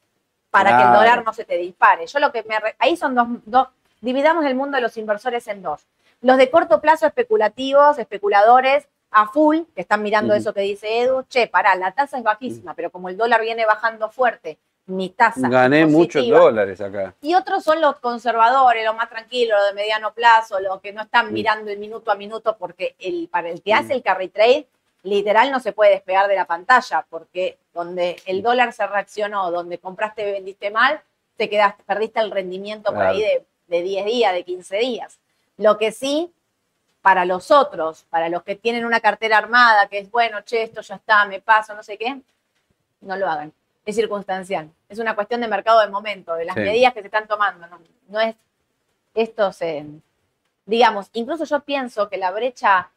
para que el dólar no se te dispare. Yo lo que me ahí son dos, dos, dividamos el mundo de los inversores en dos. Los de corto plazo especulativos, especuladores, a full, que están mirando eso que dice Edu, che, pará, la tasa es bajísima, pero como el dólar viene bajando fuerte, mi tasa. Gané muchos dólares acá. Y otros son los conservadores, los más tranquilos, los de mediano plazo, los que no están mirando el minuto a minuto, porque el, para el que hace el carry trade, literal no se puede despegar de la pantalla, porque donde el dólar se reaccionó, donde compraste y vendiste mal, te quedaste, perdiste el rendimiento por ahí de, de 10 días, de 15 días. Lo que sí, para los otros, para los que tienen una cartera armada, que es bueno, che, esto ya está, me paso, no sé qué, no lo hagan. Es circunstancial. Es una cuestión de mercado de momento, de las medidas que se están tomando. No, es esto se. Digamos, incluso yo pienso que la brecha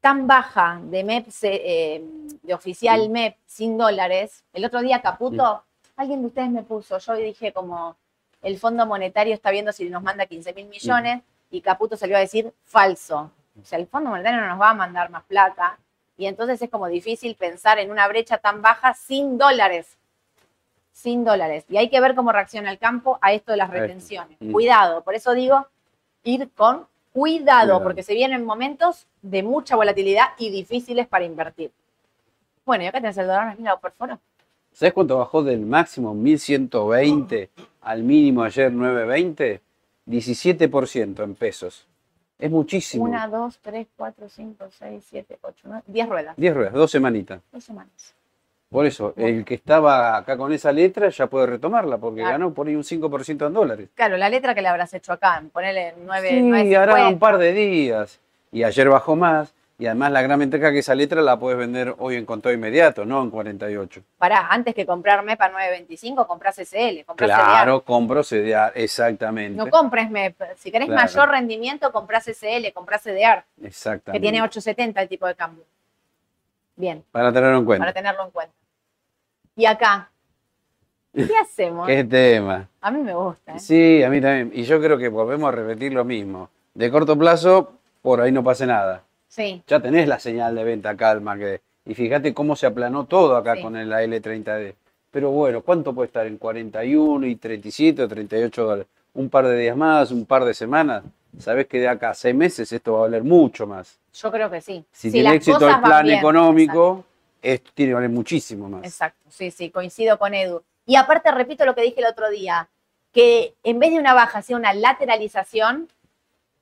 tan baja de MEP, eh, de oficial MEP sin dólares, el otro día Caputo, alguien de ustedes me puso, yo dije como el Fondo Monetario está viendo si nos manda 15 mil millones y Caputo salió a decir falso. O sea, el Fondo Monetario no nos va a mandar más plata y entonces es como difícil pensar en una brecha tan baja sin dólares. Sin dólares. Y hay que ver cómo reacciona el campo a esto de las retenciones. Cuidado, por eso digo ir con cuidado, porque se vienen momentos de mucha volatilidad y difíciles para invertir. Bueno, y acá tenés el dólar, mira, por favor. ¿Sabes cuánto bajó del máximo 1120 al mínimo ayer 920? 17% en pesos. Es muchísimo. Una, dos, tres, cuatro, cinco, seis, siete, ocho, nueve, diez ruedas. Diez ruedas, dos semanitas. Dos semanas. Por eso, el que estaba acá con esa letra ya puede retomarla, porque ganó por ahí un 5% en dólares. Claro, la letra que le habrás hecho acá, ponerle 9. Sí, hará un par de días. Y ayer bajó más. Y además la gran ventaja que esa letra la puedes vender hoy en contado inmediato, no en 48. Pará, antes que comprar MEP a 9.25, compras SL, Claro, compro CDR, exactamente. No compres MEP. Si querés mayor rendimiento, compras SL, compras CDR. Exactamente. Que tiene 8.70 el tipo de cambio. Bien. Para tenerlo en cuenta. Para tenerlo en cuenta. Y acá, ¿qué hacemos? ¿Qué tema? A mí me gusta. ¿eh? Sí, a mí también. Y yo creo que volvemos a repetir lo mismo. De corto plazo, por ahí no pase nada. Sí. Ya tenés la señal de venta calma. Que, y fíjate cómo se aplanó todo acá con la L30D. Pero bueno, ¿cuánto puede estar en 41 y 37 o 38 dólares? Un par de días más, un par de semanas. Sabés que de acá a seis meses esto va a valer mucho más. Yo creo que sí. Si, tiene éxito el plan económico, esto tiene que valer muchísimo más. Exacto, sí, sí, coincido con Edu. Y aparte, repito lo que dije el otro día, que en vez de una baja sea una lateralización,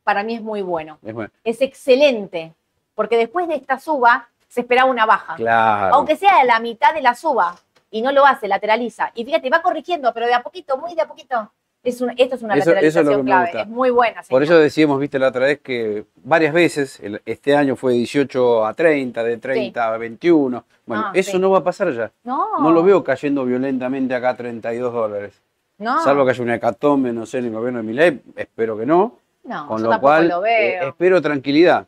para mí es muy bueno. Es, bueno. es excelente, porque después de esta suba se esperaba una baja. Claro. Aunque sea la mitad de la suba, y no lo hace, lateraliza. Y fíjate, va corrigiendo, pero de a poquito, muy de a poquito. Es esto es una lateralización clave, es muy buena. Por eso decíamos, viste la otra vez, que varias veces, este año fue 18 a 30, de 30 a 21. Bueno, ah, eso no va a pasar ya. No. No lo veo cayendo violentamente acá a 32 dólares. No. Salvo que haya una hecatombe, no sé, en el gobierno de Milei, espero que no. No, Con lo cual, eh, espero tranquilidad.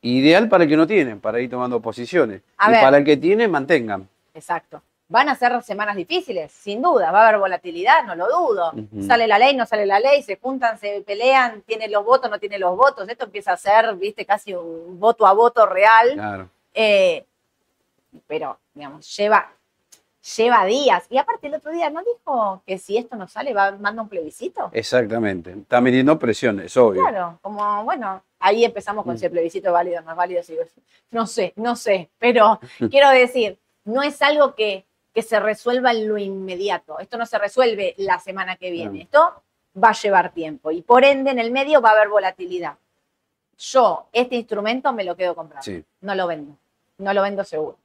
Ideal para el que no tiene, para ir tomando posiciones. y para el que tiene, mantengan. Exacto. Van a ser semanas difíciles, sin duda. Va a haber volatilidad, no lo dudo. Sale la ley, no sale la ley, se juntan, se pelean, tiene los votos, no tiene los votos. Esto empieza a ser, viste, casi un voto a voto real. Claro. Eh, pero, digamos, lleva, lleva días. Y aparte, el otro día no dijo que si esto no sale, va manda un plebiscito. Exactamente. Está midiendo presión, es obvio. Claro, como, bueno, ahí empezamos con mm. si el plebiscito es válido o no es válido. No sé, no sé. Pero quiero decir, no es algo que que se resuelva en lo inmediato. Esto no se resuelve la semana que viene. Esto va a llevar tiempo y por ende en el medio va a haber volatilidad. Yo este instrumento me lo quedo comprando. No lo vendo. No lo vendo seguro.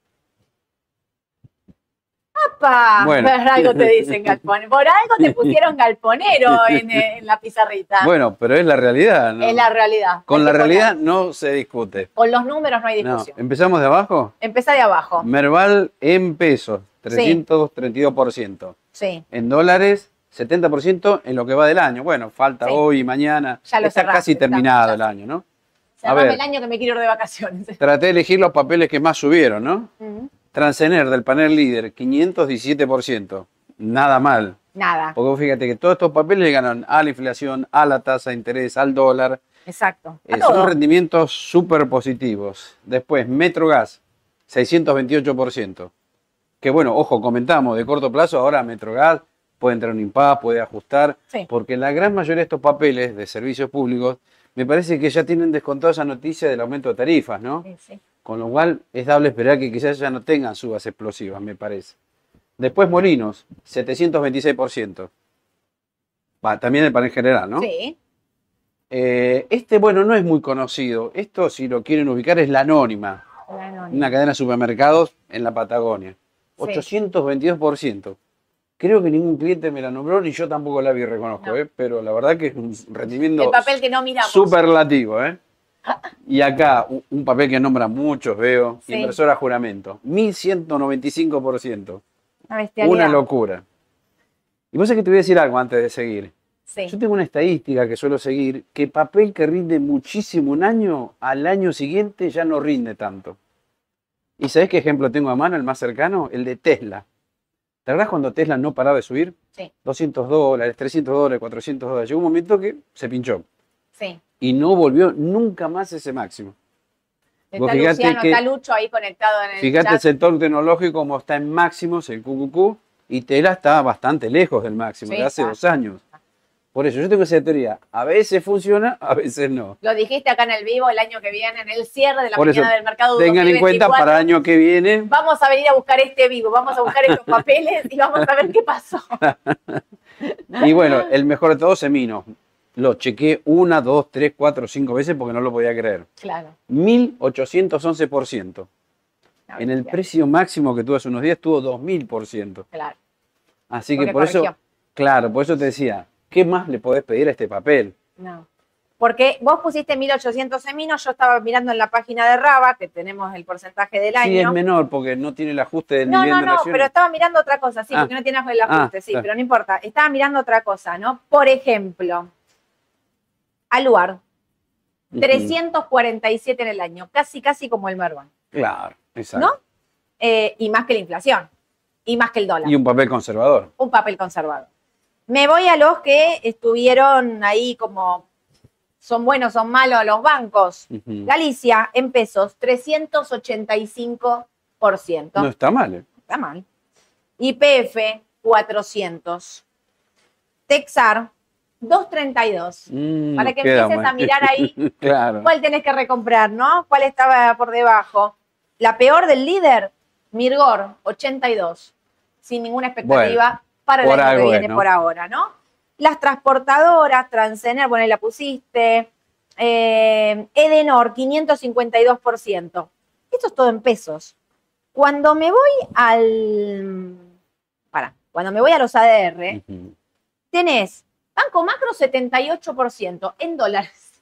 ¡Apa! Por algo te dicen galponero. Por algo te pusieron galponero en, la pizarrita. Bueno, pero es la realidad, ¿no? Es la realidad. Con la realidad no se discute. Con los números no hay discusión. ¿Empezamos de abajo? Empezá de abajo. Merval en pesos. 332%. Sí. En dólares, 70% en lo que va del año. Bueno, falta hoy mañana. Ya lo está casi terminado el año, ¿no? A ver, el año que me quiero ir de vacaciones. Traté de elegir los papeles que más subieron, ¿no? Transener del panel líder, 517%. Nada mal. Nada. Porque fíjate que todos estos papeles llegan a la inflación, a la tasa de interés, al dólar. Exacto. Eh, son rendimientos súper positivos. Después, Metrogas, 628% que bueno, ojo, comentamos, de corto plazo, ahora Metrogas puede entrar un impas, puede ajustar, porque la gran mayoría de estos papeles de servicios públicos me parece que ya tienen descontado esa noticia del aumento de tarifas, ¿no? Sí, sí. Con lo cual es dable esperar que quizás ya no tengan subas explosivas, me parece. Después Molinos, 726%. Va, también el panel general, ¿no? Sí. Eh, este, bueno, no es muy conocido. Esto, si lo quieren ubicar, es la Anónima. La Anónima. Una cadena de supermercados en la Patagonia. 822%. Creo que ningún cliente me la nombró, ni yo tampoco la vi, reconozco, ¿eh? pero la verdad que es un rendimiento el papel que no miramos. superlativo. ¿eh? Y acá, un papel que nombra muchos, veo, inversora juramento, 1195%. Una, una locura. Y vos es que te voy a decir algo antes de seguir. Yo tengo una estadística que suelo seguir, que papel que rinde muchísimo un año, al año siguiente ya no rinde tanto. ¿Y sabés qué ejemplo tengo a mano, el más cercano? El de Tesla. ¿Te acuerdas cuando Tesla no paraba de subir? Sí. 200 dólares, 300 dólares, 400 dólares. Llegó un momento que se pinchó. Sí. Y no volvió nunca más ese máximo. Está Luciano, está Lucho ahí conectado en el Fíjate el sector tecnológico como está en máximos, el QQQ, y Tesla está bastante lejos del máximo, de hace dos años. Por eso yo tengo esa teoría. A veces funciona, a veces no. Lo dijiste acá en el vivo el año que viene, en el cierre de la mañana del mercado. Tengan en cuenta para el año que viene. Vamos a venir a buscar este vivo, vamos a buscar estos papeles y vamos a ver qué pasó. y bueno, el mejor de todos, Semino. Lo chequé una, dos, tres, cuatro, cinco veces porque no lo podía creer. Claro. 1811%. En el precio máximo que tuvo hace unos días tuvo 2000%. Claro. Así que por eso, claro, por eso te decía, ¿qué más le podés pedir a este papel? No. Porque vos pusiste 1800 seminos, yo estaba mirando en la página de Raba, que tenemos el porcentaje del año. Sí, es menor porque no tiene el ajuste del no, No, no, no, pero estaba mirando otra cosa, sí, ah. porque no tiene el ajuste, ah, sí, pero no importa. Estaba mirando otra cosa, ¿no? Por ejemplo, Aluar, 347 en el año, casi, casi como el Merban. Claro, exacto. ¿No? Eh, y más que la inflación, y más que el dólar. Y un papel conservador. Un papel conservador. Me voy a los que estuvieron ahí como son buenos, son malos los bancos. Galicia, en pesos, 385%. No está mal. ¿eh? Está mal. IPF, 400. Texar, 232. Mm, para que empieces a mirar ahí cuál tenés que recomprar, ¿no? ¿Cuál estaba por debajo? La peor del líder, Mirgor, 82. Sin ninguna expectativa para el año que viene por ahora, ¿no? Las transportadoras, Transener, bueno, ahí la pusiste. Eh, Edenor, 552%. Esto es todo en pesos. Cuando me voy al. Para, cuando me voy a los ADR, tenés Banco Macro 78% en dólares.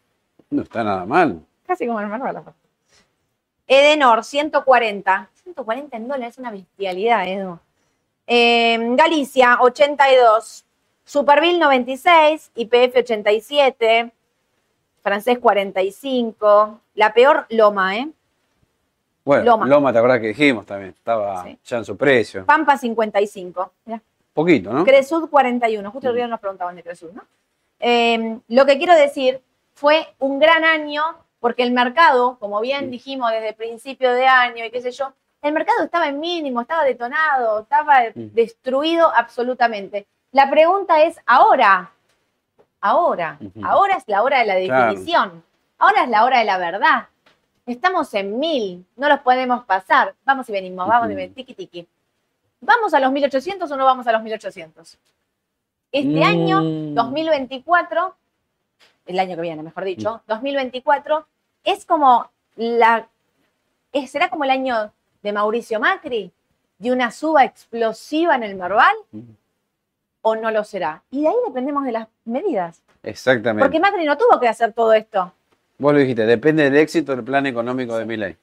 No está nada mal. Casi como el Manuel. Edenor 140. 140 en dólares es una bestialidad, Edu. Em, Galicia, 82. Superville, 96. IPF, 87. Francés, 45. La peor, Loma, ¿eh? Bueno, Loma, te acuerdas que dijimos también. Estaba ya en su precio. Pampa, 55. Poquito, ¿no? Cresud, 41. Justo el día nos preguntaban de Cresud, ¿no? Em, lo que quiero decir, fue un gran año porque el mercado, como bien dijimos desde el principio de año y qué sé yo, el mercado estaba en mínimo, estaba detonado, estaba mm. destruido absolutamente. La pregunta es, ahora, ahora, ahora es la hora de la definición, ahora es la hora de la verdad. Estamos en mil, no los podemos pasar. Vamos y venimos, vamos y venimos, tiki tiki. ¿Vamos a los 1800 o no vamos a los 1800? Este año, 2024, mm. el año que viene, mejor dicho, 2024, es como la, será como el año de Mauricio Macri, de una suba explosiva en el Merval, o no lo será. Y de ahí dependemos de las medidas. Exactamente. Porque Macri no tuvo que hacer todo esto. Vos lo dijiste, depende del éxito del plan económico de Milei.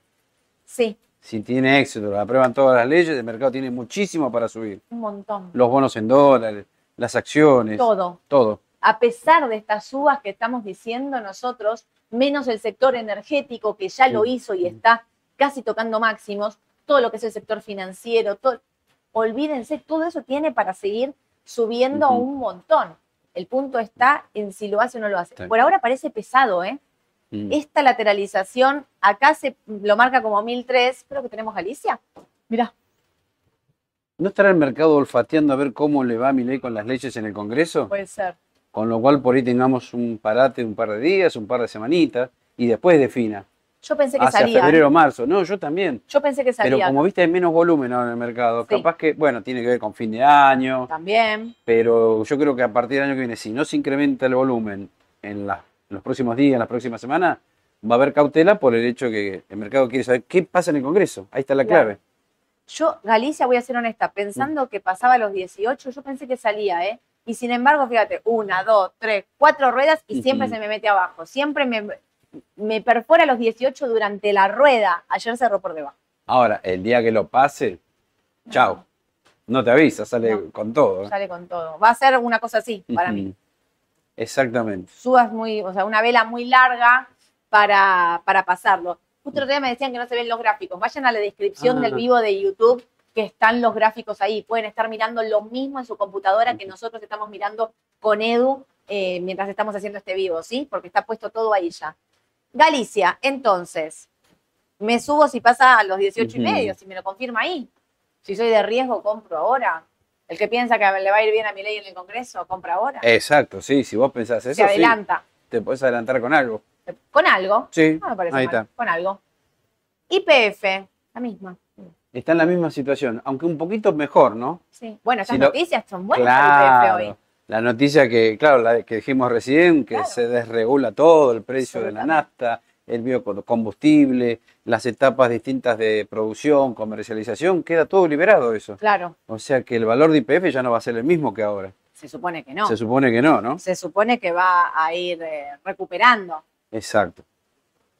Sí. Si tiene éxito, lo aprueban todas las leyes, el mercado tiene muchísimo para subir. Un montón. Los bonos en dólares, las acciones. Todo. Todo. A pesar de estas subas que estamos diciendo nosotros, menos el sector energético que ya lo hizo y está casi tocando máximos, todo lo que es el sector financiero, todo, olvídense, todo eso tiene para seguir subiendo un montón. El punto está en si lo hace o no lo hace. Por ahora parece pesado, ¿eh? Mm. Esta lateralización, acá se lo marca como 1003, creo que tenemos Galicia. Mira. ¿No estará el mercado olfateando a ver cómo le va a mi ley con las leyes en el Congreso? Puede ser. Con lo cual por ahí tengamos un parate de un par de días, un par de semanitas y después defina. Yo pensé que hacia salía. febrero o marzo. No, yo también. Yo pensé que salía. Pero como viste, hay menos volumen ahora en el mercado. Capaz que, bueno, tiene que ver con fin de año. También. Pero yo creo que a partir del año que viene, si no se incrementa el volumen en, la- en los próximos días, en las próximas semanas, va a haber cautela por el hecho que el mercado quiere saber qué pasa en el Congreso. Ahí está la Claro. clave. Yo, Galicia, voy a ser honesta, pensando que pasaba los 18, yo pensé que salía, ¿eh? Y sin embargo, fíjate, una, dos, tres, cuatro ruedas y siempre se me mete abajo. Siempre me, me perfora los 18 durante la rueda. Ayer cerró por debajo. Ahora, el día que lo pase, chao. No te avisa, sale No. con todo. ¿eh? Sale con todo. Va a ser una cosa así para mí. Exactamente. Subas muy, o sea, una vela muy larga para, para pasarlo. Justo el otro día me decían que no se ven los gráficos. Vayan a la descripción Ah. del vivo de YouTube que están los gráficos ahí. Pueden estar mirando lo mismo en su computadora que nosotros estamos mirando con Edu eh, mientras estamos haciendo este vivo, ¿sí? Porque está puesto todo ahí ya. Galicia, entonces, me subo si pasa a los 18 y medio, si me lo confirma ahí. Si soy de riesgo, compro ahora. El que piensa que le va a ir bien a mi ley en el Congreso, compra ahora. Exacto, sí, si vos pensás eso, Se sí, adelanta. te podés adelantar con algo. Con algo. Sí, No me parece ahí mal, está. Con algo. IPF, la misma. Está en la misma situación, aunque un poquito mejor, ¿no? Sí. Bueno, Si lo- noticias son buenas para IPF hoy. Claro. La noticia que, claro, la que dijimos recién, que Claro. se desregula todo, el precio de la nafta, el biocombustible, las etapas distintas de producción, comercialización, queda todo liberado eso. Claro, O sea que el valor de IPF ya no va a ser el mismo que ahora. se supone que no. Se supone que no, ¿no? Se supone que va a ir eh, recuperando. Exacto.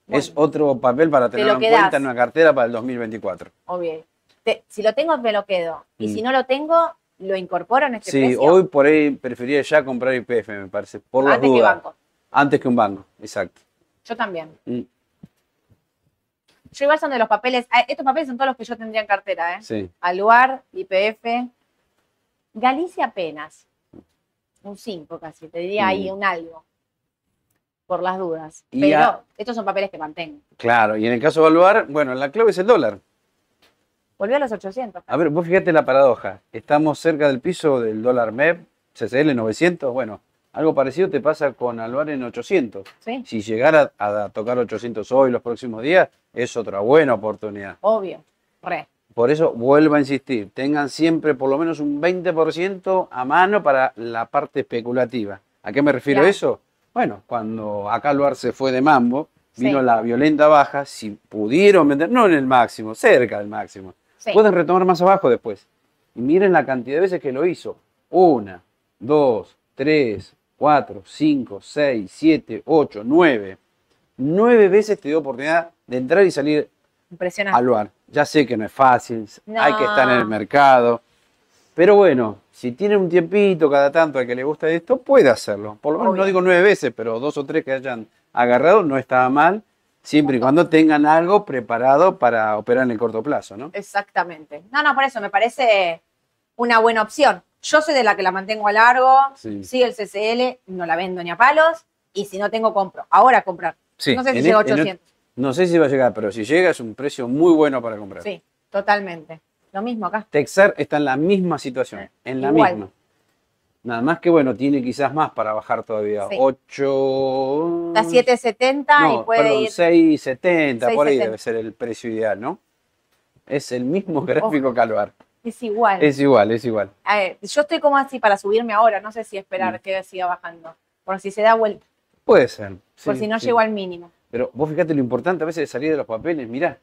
Bueno. Es otro papel para Te tenerlo lo en cuenta en una cartera para el 2024. Obvio. Te- si lo tengo, me lo quedo. Y Mm. si no lo tengo, lo incorporo en este Sí, precio. hoy por ahí preferiría ya comprar IPF, me parece, por las antes que dudas. banco. Antes que un banco, exacto. Yo también. Mm, Yo igual son de los papeles. ah, Estos papeles son todos los que yo tendría en cartera, ¿eh? Sí. Aluar, IPF. Galicia apenas. Un 5 casi, te diría ahí Mm. un algo. Por las dudas. Y Pero a- estos son papeles que mantengo. Claro, y en el caso de evaluar, bueno, la clave es el dólar. Volvió a los 800. A ver, vos fíjate la paradoja. Estamos cerca del piso del dólar MEP, CCL 900. Bueno, algo parecido te pasa con Alvar en 800. Sí, Si llegara a, a tocar 800 hoy, los próximos días, es otra buena oportunidad. obvio. Re. Por eso vuelvo a insistir, tengan siempre por lo menos un 20% a mano para la parte especulativa. ¿A qué me refiero Claro. eso? Bueno, cuando acá Luar se fue de mambo, vino Sí. la violenta baja, si pudieron vender, no en el máximo, cerca del máximo, Sí. pueden retomar más abajo después. Y miren la cantidad de veces que lo hizo. Una, dos, tres, cuatro, cinco, seis, siete, ocho, nueve. Nueve veces te dio oportunidad de entrar y salir Impresionante. al lugar. Ya sé que no es fácil, No. hay que estar en el mercado. Pero bueno, si tiene un tiempito cada tanto al que le gusta esto, puede hacerlo. Por lo menos Obvio. no digo nueve veces, pero dos o tres que hayan agarrado no estaba mal, siempre y cuando tengan algo preparado para operar en el corto plazo, ¿no? Exactamente. No, no, por eso me parece una buena opción. Yo soy de la que la mantengo a largo, Sí. sigue el CCL, no la vendo ni a palos, y si no tengo, compro. Ahora comprar. Sí, no sé si llega a e- en e- 800. No sé si va a llegar, pero si llega es un precio muy bueno para comprar. Sí, totalmente. Lo mismo acá. Texar está en la misma situación, en la Igual. misma. Nada más que bueno, tiene quizás más para bajar todavía. Sí. 8. Está 770 no, y puede perdón, ir. 6.70, por ahí 6.70. debe ser el precio ideal, ¿no? Es el mismo gráfico que Alvar. Es igual. Es igual, es igual. A ver, yo estoy como así para subirme ahora, no sé si esperar Mm. que siga bajando. Por si se da vuelta, Puede ser. por si no sí. llego al mínimo. Pero vos fíjate lo importante a veces de salir de los papeles. Mirá,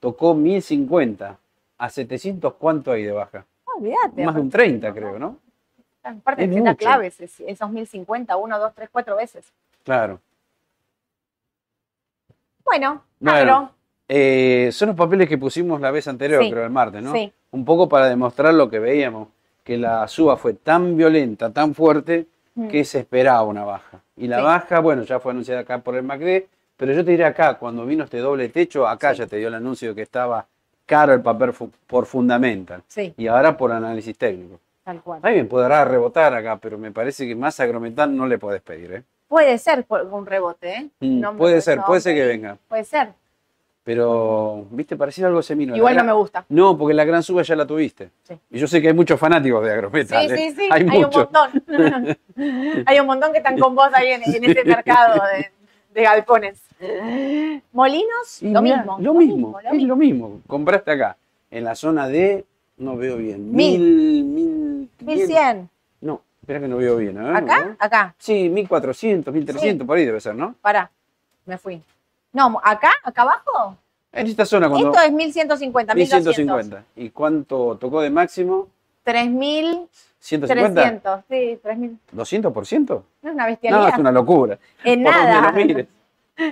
tocó 1050. A 700, ¿cuánto hay de baja? Olvídate. Más de un 30, creo, ¿no? Aparte, Es es mucho. clave, es- esos 1050, 1, 2, 3, 4 veces. Claro. Bueno, Bueno, agro, Eh, son los papeles que pusimos la vez anterior, Sí, creo, el martes, ¿no? sí. Un poco para demostrar lo que veíamos, que la suba fue tan violenta, tan fuerte, Mm. que se esperaba una baja. Y la Sí. baja, bueno, ya fue anunciada acá por el MACD, pero yo te diré acá, cuando vino este doble techo, acá Sí. ya te dio el anuncio de que estaba caro el papel por fundamental. Sí, Y ahora por análisis técnico. tal cual. Está bien, podrá rebotar acá, pero me parece que más agrometal no le podés pedir, ¿eh? Puede ser un rebote, ¿eh? Mm, No puede ser, puede ser que venga. Puede ser. Pero, viste, parecía algo semino. Igual no me gusta. No, porque la gran suba ya la tuviste. Y yo sé que hay muchos fanáticos de agrometal. Sí, sí, sí. Hay, un montón. hay un montón que están con vos ahí en, ese mercado de, galpones. Molinos, lo, mismo, lo, mismo. es lo mismo. Compraste acá. En la zona de. No veo bien. Mil. Mil. Mil cien. No, espera que no veo bien. ¿Acá? Acá. Sí, mil cuatrocientos, mil trescientos, por ahí debe ser, ¿no? Pará, me fui. No, acá, acá abajo. En esta zona cuando... Esto es 1150, 1150. ¿Y cuánto tocó de máximo? 3000. ¿150? 300, sí, 3000. ¿200%? No es una bestialidad. No, es una locura. En nada.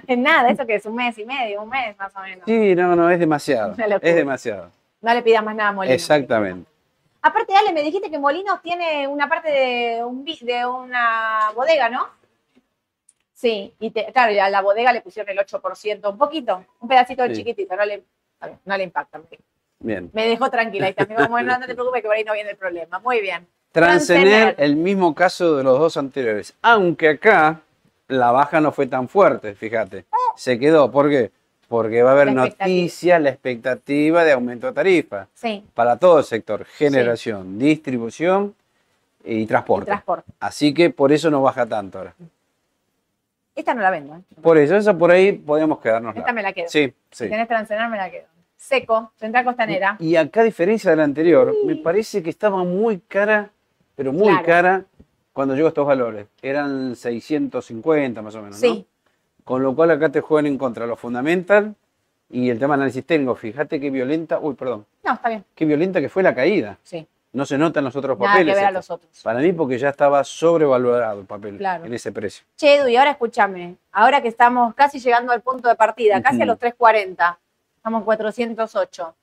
En nada, eso que es un mes y medio, un mes más o menos. Sí, no, no, es demasiado. Es demasiado. No le pidas más nada a Molinos. Exactamente. Aparte, Ale, me dijiste que Molinos tiene una parte de, un, de una bodega, ¿no? Sí, y claro, a la bodega le pusieron el 8%, un poquito, un pedacito de chiquitito, no le, no le impacta. Bien. Me dejó tranquila y también, como no, te preocupes que por ahí no viene el problema. Muy bien. Transener, el mismo caso de los dos anteriores, aunque acá la baja no fue tan fuerte, fíjate. Oh. Se quedó, ¿por qué? Porque va a haber noticias, la expectativa de aumento de tarifa. Sí. Para todo el sector, generación, distribución y transporte. y transporte. Así que por eso no baja tanto ahora. Esta no la vendo. ¿eh? Por eso, esa por ahí podemos quedarnos. Esta me la quedo. Sí, sí. Si tenés transenar, me la quedo. Seco, central costanera. Y, acá, a diferencia de la anterior, me parece que estaba muy cara, pero muy cara cuando llegó a estos valores. Eran 650 más o menos. Sí. Con lo cual acá te juegan en contra los fundamental y el tema de análisis tengo. Fíjate qué violenta. Uy, perdón. No, está bien. Qué violenta que fue la caída. Sí. No se notan los otros papeles. Que ver a los otros. Para mí, porque ya estaba sobrevalorado el papel en ese precio. Che, Edu, y ahora escúchame. Ahora que estamos casi llegando al punto de partida, casi a los 340, estamos 408.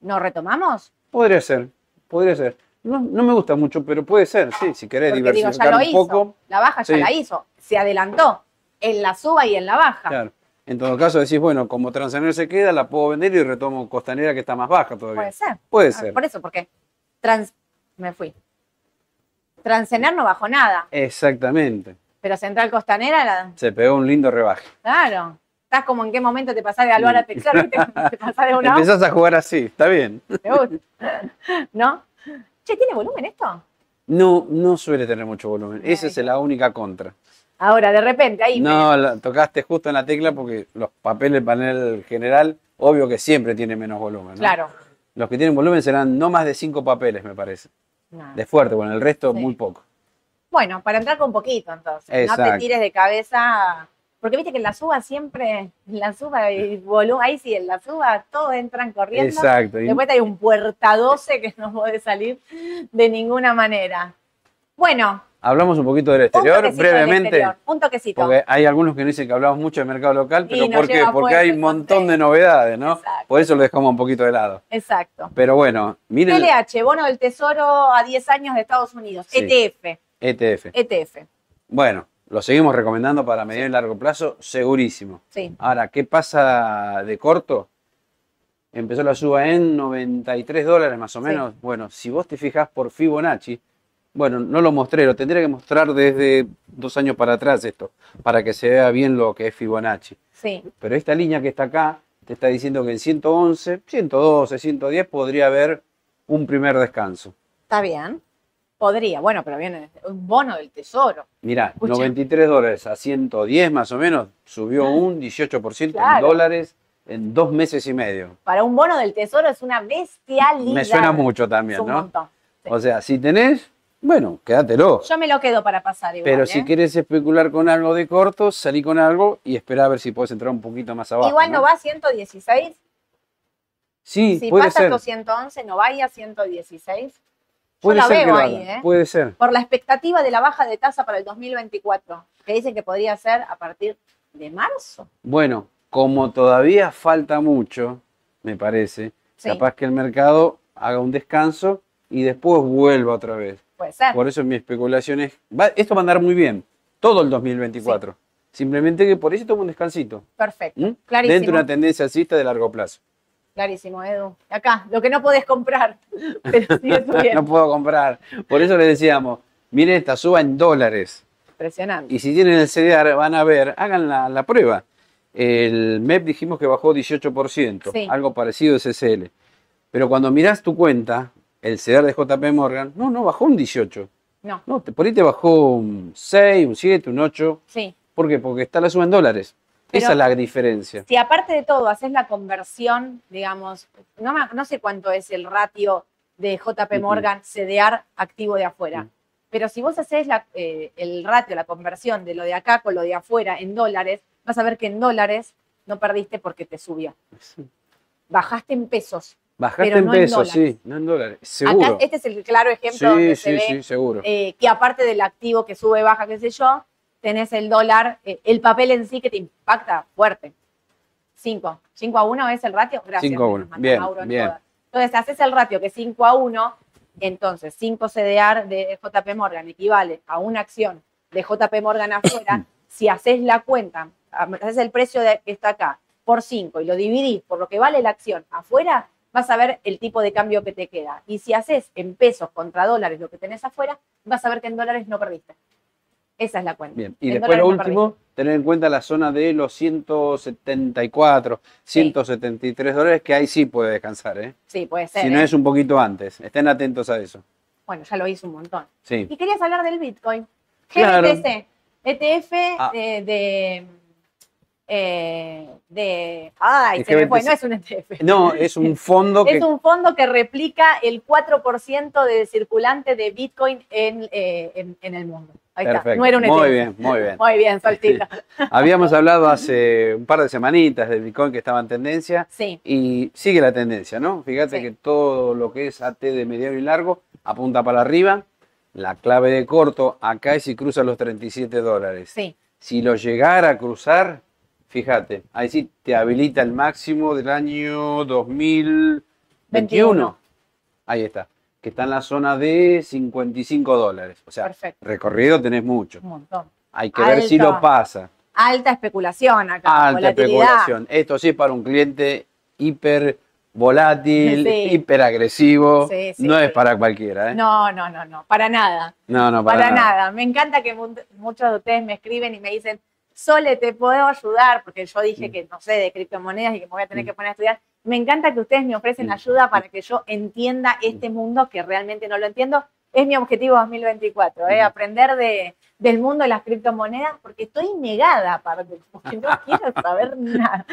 ¿Nos retomamos? Podría ser, podría ser. No, me gusta mucho, pero puede ser, sí, si querés diversificar un poco. La baja ya la hizo, se adelantó en la suba y en la baja. Claro. En todo caso decís, bueno, como Transaner se queda, la puedo vender y retomo Costanera que está más baja todavía. Puede ser. Puede ser. Por eso, porque Trans, me fui. Transenar no bajó nada. Exactamente. Pero Central Costanera la... Se pegó un lindo rebaje. Claro. Estás como en qué momento te pasás de Alvar a Texas y te, pasás de una. Empezás a jugar así, está bien. ¿No? Che, ¿tiene volumen esto? No, no suele tener mucho volumen. Esa es la única contra. Ahora, de repente, ahí. No, tocaste justo en la tecla porque los papeles panel general, obvio que siempre tiene menos volumen. Claro. Los que tienen volumen serán no más de cinco papeles, me parece. De fuerte, bueno, el resto muy poco. Bueno, para entrar con poquito entonces. No te tires de cabeza. Porque viste que en la suba siempre, en la suba y volumen, ahí sí, en la suba todos entran corriendo. Exacto. Después hay un puerta 12 que no puede salir de ninguna manera. Bueno, Hablamos un poquito del exterior, brevemente. Un toquecito. Porque hay algunos que dicen que hablamos mucho del mercado local, pero ¿por qué? Porque hay un montón de novedades, ¿no? Por eso lo dejamos un poquito de lado. Exacto. Pero bueno, miren. PLH, bono del tesoro a 10 años de Estados Unidos. ETF. ETF. ETF. Bueno, lo seguimos recomendando para medir y largo plazo, segurísimo. Sí. Ahora, ¿qué pasa de corto? Empezó la suba en 93 dólares más o menos. Bueno, si vos te fijas por Fibonacci, bueno, no lo mostré, lo tendría que mostrar desde dos años para atrás esto, para que se vea bien lo que es Fibonacci. Sí. Pero esta línea que está acá te está diciendo que en 111, 112, 110 podría haber un primer descanso. Está bien. Podría, bueno, pero viene un bono del tesoro. Mira, 93 dólares a 110 más o menos, subió ah. un 18% en dólares en dos meses y medio. Para un bono del tesoro es una bestialidad. Me suena mucho también, ¿no? O sea, si tenés bueno, quédatelo. Yo me lo quedo para pasar igual. Pero si ¿eh? quieres especular con algo de corto, salí con algo y espera a ver si puedes entrar un poquito más abajo. Igual no, va a 116. Sí, si puede pasa ser. 211, no vaya a 116. Puede Yo la veo ahí, ¿eh? Puede ser. Por la expectativa de la baja de tasa para el 2024, que dicen que podría ser a partir de marzo. Bueno, como todavía falta mucho, me parece, capaz que el mercado haga un descanso y después vuelva otra vez. Puede ser. Por eso mi especulación es, esto va a andar muy bien, todo el 2024. Simplemente que por eso tomo un descansito. Perfecto, ¿Mm? clarísimo. Dentro de una tendencia alcista de largo plazo. Clarísimo, Edu. Acá, lo que no podés comprar, no puedo comprar. Por eso le decíamos, miren esta suba en dólares. Impresionante. Y si tienen el CDR, van a ver, hagan la, prueba. El MEP dijimos que bajó 18%, algo parecido de CCL. Pero cuando mirás tu cuenta, el CEDAR de JP Morgan, no, no bajó un 18. No. No, por ahí te bajó un 6, un 7, un 8. Sí. ¿Por qué? Porque está la suma en dólares. Esa es la diferencia. Si aparte de todo haces la conversión, digamos, no, no sé cuánto es el ratio de JP Morgan CDR activo de afuera, pero si vos haces eh, el ratio, la conversión de lo de acá con lo de afuera en dólares, vas a ver que en dólares no perdiste porque te subió. Bajaste en pesos. Bajaste en pesos, sí, no en dólares. Seguro. este es el claro ejemplo donde se ve seguro. Eh, que aparte del activo que sube, baja, qué sé yo, tenés el dólar, eh, el papel en sí que te impacta fuerte. 5. 5 a 1 es el ratio. Gracias. 5 a 1. Bien, bien. Entonces, haces el ratio que 5 a 1, entonces 5 CDR de JP Morgan equivale a una acción de JP Morgan afuera. si haces la cuenta, haces el precio de, que está acá por 5 y lo dividís por lo que vale la acción afuera, vas a ver el tipo de cambio que te queda. Y si haces en pesos contra dólares lo que tenés afuera, vas a ver que en dólares no perdiste. Esa es la cuenta. Bien, y después lo último, tener en cuenta la zona de los 174, 173 dólares, que ahí sí puede descansar, ¿eh? Sí, puede ser. Si no ¿eh? es un poquito antes, estén atentos a eso. Bueno, ya lo hice un montón. Sí. Y querías hablar del Bitcoin. GBTC, ETF ah. de eh, de. Ay, se me fue, no es un ETF. No, es un fondo que. Es un fondo que replica el 4% de circulante de Bitcoin en, eh, en, el mundo. Ahí está, no era un ETF. Muy bien, muy bien. Muy bien, Soltita. Habíamos hablado hace un par de semanitas del Bitcoin que estaba en tendencia. Sí. Y sigue la tendencia, ¿no? Fíjate que todo lo que es AT de mediano y largo apunta para arriba. La clave de corto acá es si cruza los 37 dólares. Sí. Si lo llegara a cruzar, Fíjate, ahí sí te habilita el máximo del año 2021. Ahí está. Que está en la zona de 55 dólares. O sea, recorrido tenés mucho. Un montón. Hay que ver si lo pasa. Alta especulación acá. Alta especulación. Esto sí es para un cliente hiper volátil, hiper agresivo. no es para cualquiera. ¿eh? No, no, no, no, para nada. No, no, para, nada. Me encanta que muchos de ustedes me escriben y me dicen, Sole, te puedo ayudar, porque yo dije que no sé de criptomonedas y que me voy a tener que poner a estudiar. Me encanta que ustedes me ofrecen ayuda para que yo entienda este mundo que realmente no lo entiendo. Es mi objetivo 2024, ¿eh? aprender de, del mundo de las criptomonedas, porque estoy negada aparte, porque no quiero saber nada.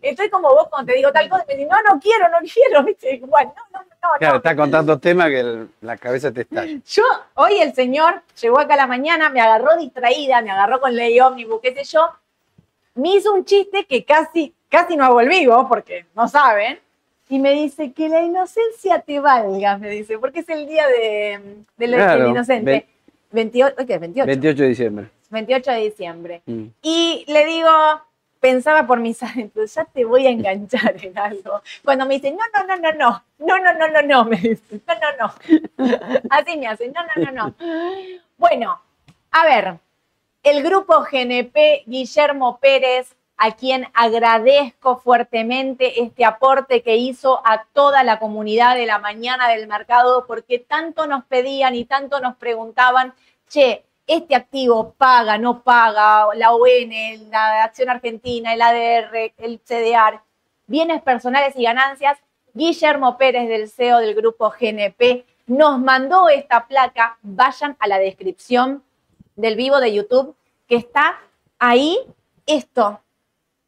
Estoy como vos cuando te digo tal cosa, y me dices, no, no quiero, no quiero, ¿viste? Bueno, no, no, no. Claro, está con tantos temas que la cabeza te está. Yo, hoy el señor llegó acá a la mañana, me agarró distraída, me agarró con ley ómnibus, qué sé yo, me hizo un chiste que casi, casi no hago el vivo, porque no saben, y me dice que la inocencia te valga, me dice, porque es el día de, de del inocente. 28, 28. 28 de diciembre. 28 de diciembre. Mm. Y le digo, pensaba por mis adentros, ya te voy a enganchar en algo. Cuando me dice, no, no, no, no, no, no, no, no, no, no, me dice, no, no, no. Así me hace, no, no, no, no. Bueno, a ver, el grupo GNP Guillermo Pérez, a quien agradezco fuertemente este aporte que hizo a toda la comunidad de la mañana del mercado, porque tanto nos pedían y tanto nos preguntaban, che, este activo paga, no paga, la ON, la Acción Argentina, el ADR, el CDR, bienes personales y ganancias. Guillermo Pérez del CEO del grupo GNP nos mandó esta placa. Vayan a la descripción del vivo de YouTube que está ahí. Esto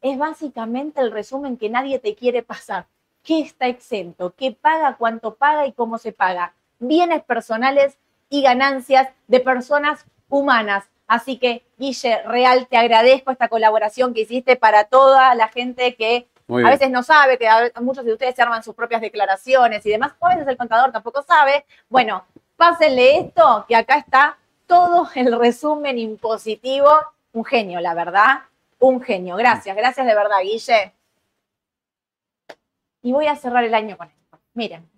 es básicamente el resumen que nadie te quiere pasar. ¿Qué está exento? ¿Qué paga? ¿Cuánto paga? ¿Y cómo se paga? Bienes personales y ganancias de personas humanas. Así que, Guille, real, te agradezco esta colaboración que hiciste para toda la gente que a veces no sabe, que muchos de ustedes se arman sus propias declaraciones y demás, o a veces el contador tampoco sabe. Bueno, pásenle esto, que acá está todo el resumen impositivo. Un genio, la verdad, un genio. Gracias, gracias de verdad, Guille. Y voy a cerrar el año con esto. Miren.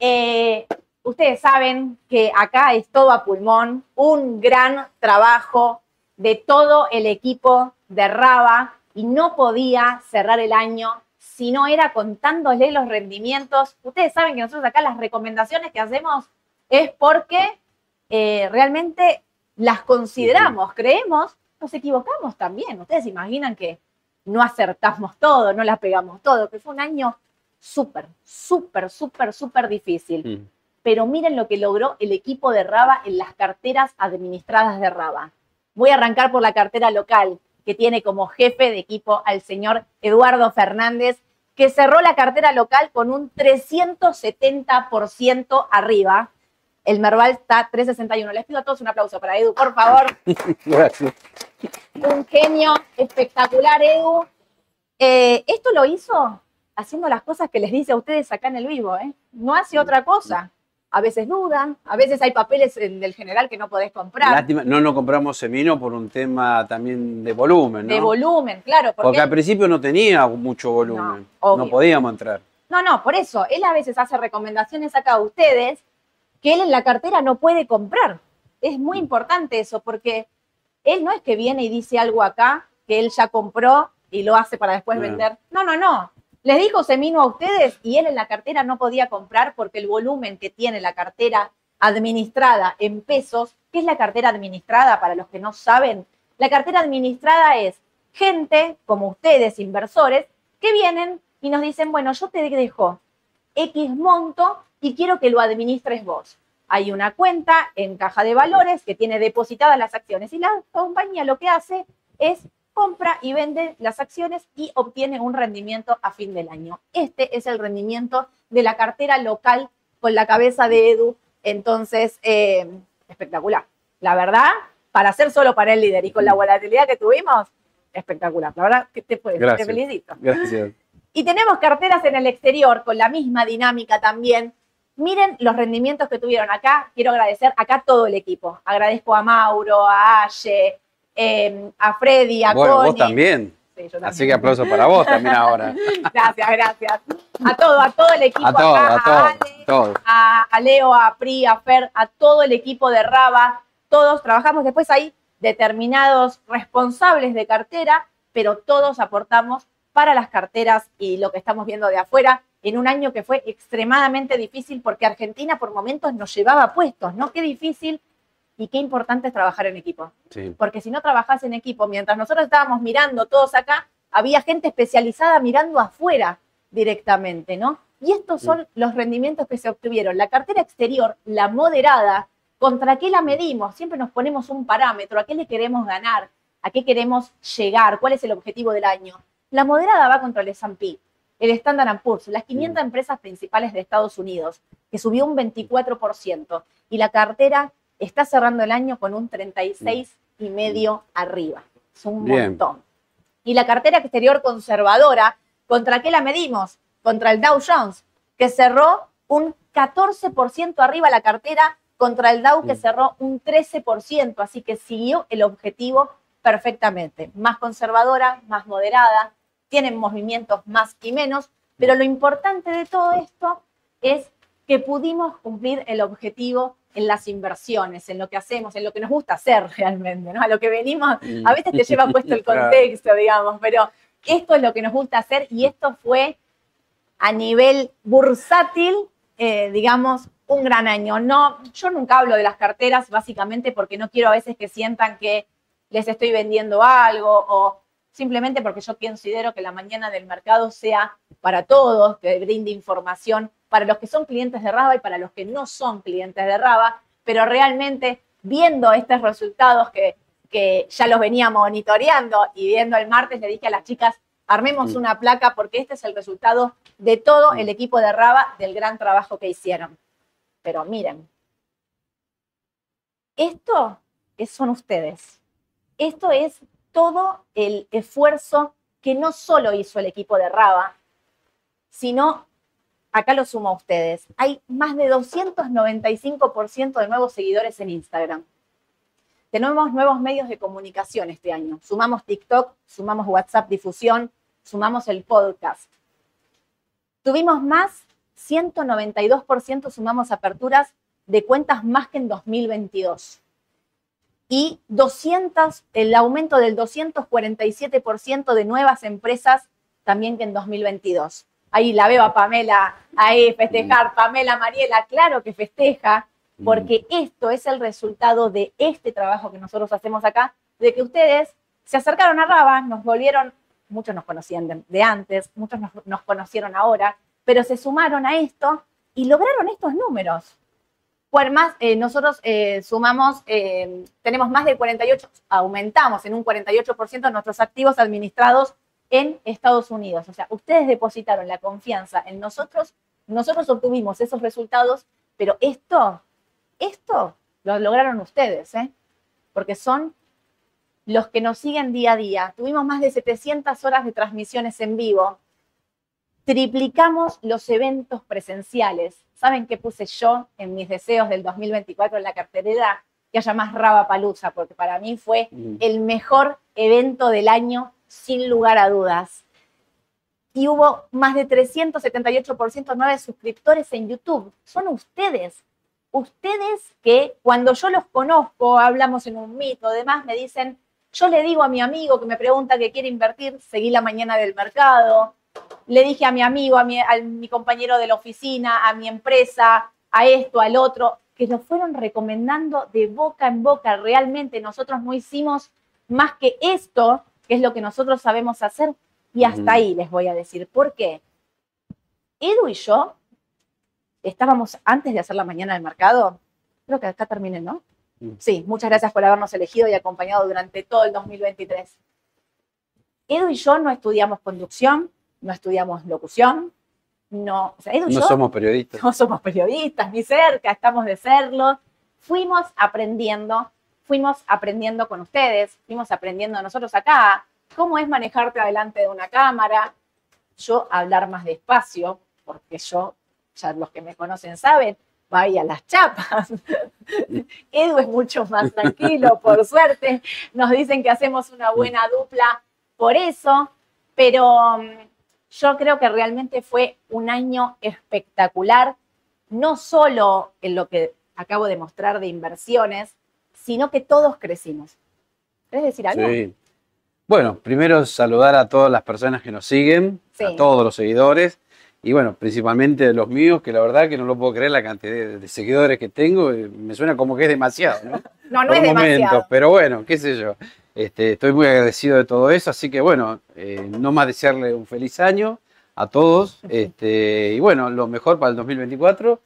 Eh, Ustedes saben que acá es todo a pulmón, un gran trabajo de todo el equipo de Raba y no podía cerrar el año si no era contándole los rendimientos. Ustedes saben que nosotros acá las recomendaciones que hacemos es porque eh, realmente las consideramos, creemos nos equivocamos también. Ustedes imaginan que no acertamos todo, no la pegamos todo, que fue un año súper, súper, súper, súper difícil. Mm. Pero miren lo que logró el equipo de Raba en las carteras administradas de Raba. Voy a arrancar por la cartera local, que tiene como jefe de equipo al señor Eduardo Fernández, que cerró la cartera local con un 370% arriba. El Merval está 361. Les pido a todos un aplauso para Edu, por favor. Gracias. Un genio espectacular, Edu. Eh, esto lo hizo haciendo las cosas que les dice a ustedes acá en el vivo, ¿eh? No hace otra cosa. A veces dudan, a veces hay papeles del general que no podés comprar. Lástima, no nos compramos semino por un tema también de volumen, ¿no? De volumen, claro. Porque, al principio no tenía mucho volumen, no, podíamos entrar. No, no, por eso, él a veces hace recomendaciones acá a ustedes que él en la cartera no puede comprar. Es muy importante eso, porque él no es que viene y dice algo acá que él ya compró y lo hace para después vender. No, no, no. Les dijo Semino a ustedes y él en la cartera no podía comprar porque el volumen que tiene la cartera administrada en pesos, ¿qué es la cartera administrada para los que no saben? La cartera administrada es gente como ustedes, inversores, que vienen y nos dicen, bueno, yo te dejo X monto y quiero que lo administres vos. Hay una cuenta en caja de valores que tiene depositadas las acciones y la compañía lo que hace es compra y vende las acciones y obtiene un rendimiento a fin del año. Este es el rendimiento de la cartera local con la cabeza de Edu. Entonces, eh, espectacular. La verdad, para ser solo para el líder y con la volatilidad que tuvimos, espectacular. La verdad que te, te felicito. Gracias. Y tenemos carteras en el exterior con la misma dinámica también. Miren los rendimientos que tuvieron acá. Quiero agradecer acá todo el equipo. Agradezco a Mauro, a Aye, Em, a Freddy, a bueno, vos también. Así que aplauso para vos también ahora. gracias, gracias. A todo, a todo el equipo a todo, a, todo, a, Leo, a Pri, a Fer, a todo el equipo de Raba. Todos trabajamos después ahí determinados responsables de cartera, pero todos aportamos para las carteras y lo que estamos viendo de afuera en un año que fue extremadamente difícil porque Argentina por momentos nos llevaba puestos, ¿no? Qué difícil y qué importante es trabajar en equipo. Porque si no trabajas en equipo, mientras nosotros estábamos mirando todos acá, había gente especializada mirando afuera directamente, ¿no? Y estos son los rendimientos que se obtuvieron. La cartera exterior, la moderada, ¿contra qué la medimos? Siempre nos ponemos un parámetro, ¿a qué le queremos ganar? ¿A qué queremos llegar? ¿Cuál es el objetivo del año? La moderada va contra el S&P, el Standard Poor's, las 500 empresas principales de Estados Unidos, que subió un 24%, y la cartera está cerrando el año con un 36 y medio arriba. Es un montón. Y la cartera exterior conservadora, ¿contra qué la medimos? Contra el Dow Jones, que cerró un 14% arriba la cartera contra el Dow que cerró un 13%, así que siguió el objetivo perfectamente. Más conservadora, más moderada, tienen movimientos más y menos, pero lo importante de todo esto es que pudimos cumplir el objetivo en las inversiones, en lo que hacemos, en lo que nos gusta hacer realmente, ¿no? A lo que venimos, a veces te lleva puesto el contexto, digamos, pero esto es lo que nos gusta hacer y esto fue a nivel bursátil, eh, digamos, un gran año. No, yo nunca hablo de las carteras básicamente porque no quiero a veces que sientan que les estoy vendiendo algo o simplemente porque yo considero que la mañana del mercado sea para todos, que brinde información para los que son clientes de Raba y para los que no son clientes de Raba, pero realmente viendo estos resultados que, que ya los venía monitoreando y viendo el martes, le dije a las chicas, armemos una placa porque este es el resultado de todo el equipo de Raba del gran trabajo que hicieron. Pero miren, esto son ustedes. Esto es todo el esfuerzo que no solo hizo el equipo de Raba, sino acá lo sumo a ustedes, hay más de 295% de nuevos seguidores en Instagram. Tenemos nuevos medios de comunicación este año. Sumamos TikTok, sumamos WhatsApp difusión, sumamos el podcast. Tuvimos más, 192% sumamos aperturas de cuentas más que en 2022. Y 200, el aumento del 247% de nuevas empresas también que en 2022. Ahí la veo a Pamela, ahí festejar, Pamela Mariela, claro que festeja, porque esto es el resultado de este trabajo que nosotros hacemos acá de que ustedes se acercaron a Raba, nos volvieron, muchos nos conocían de, antes, muchos nos, conocieron ahora, pero se sumaron a esto y lograron estos números. Más, eh, nosotros eh, sumamos, eh, tenemos más de 48, aumentamos en un 48% nuestros activos administrados en Estados Unidos. O sea, ustedes depositaron la confianza en nosotros, nosotros obtuvimos esos resultados, pero esto, esto lo lograron ustedes, porque son los que nos siguen día a día. Tuvimos más de 700 horas de transmisiones en vivo. Triplicamos los eventos presenciales. ¿Saben qué puse yo en mis deseos del 2024 en la carterera? Que haya más Raba Palusa, porque para mí fue mm. el mejor evento del año, sin lugar a dudas. Y hubo más de 378% nueve suscriptores en YouTube. Son ustedes ustedes que cuando yo los conozco, hablamos en un mito, demás, me dicen, yo le digo a mi amigo que me pregunta que quiere invertir, seguí la mañana del mercado, le dije a mi amigo, a mi, a mi compañero de la oficina, a mi empresa, a esto, al otro, que lo fueron recomendando de boca en boca. Realmente nosotros no hicimos más que esto, que es lo que nosotros sabemos hacer, y hasta ahí les voy a decir. ¿Por qué? Edu y yo estábamos antes de hacer la mañana del mercado. Creo que acá terminé, ¿no? Mm. Sí, muchas gracias por habernos elegido y acompañado durante todo el 2023. Edu y yo no estudiamos conducción, no estudiamos locución, no, o sea, Edu y no somos periodistas. No somos periodistas, ni cerca, estamos de serlo. Fuimos aprendiendo, fuimos aprendiendo con ustedes, fuimos aprendiendo nosotros acá cómo es manejarte adelante de una cámara, yo hablar más despacio, porque yo ya los que me conocen saben, vaya las chapas. Edu es mucho más tranquilo, por suerte. Nos dicen que hacemos una buena dupla por eso, pero mm, yo creo que realmente fue un año espectacular, no solo en lo que acabo de mostrar de inversiones, sino que todos crecimos. ¿Querés decir algo? Sí. Bueno, primero saludar a todas las personas que nos siguen, a todos los seguidores. Y bueno, principalmente los míos, que la verdad que no lo puedo creer la cantidad de, seguidores que tengo, eh, me suena como que es demasiado, ¿no? no, no es demasiado. Pero bueno, qué sé yo. Este, estoy muy agradecido de todo eso, así que bueno, eh, no más desearle un feliz año a todos. Este, y bueno, lo mejor para el 2024.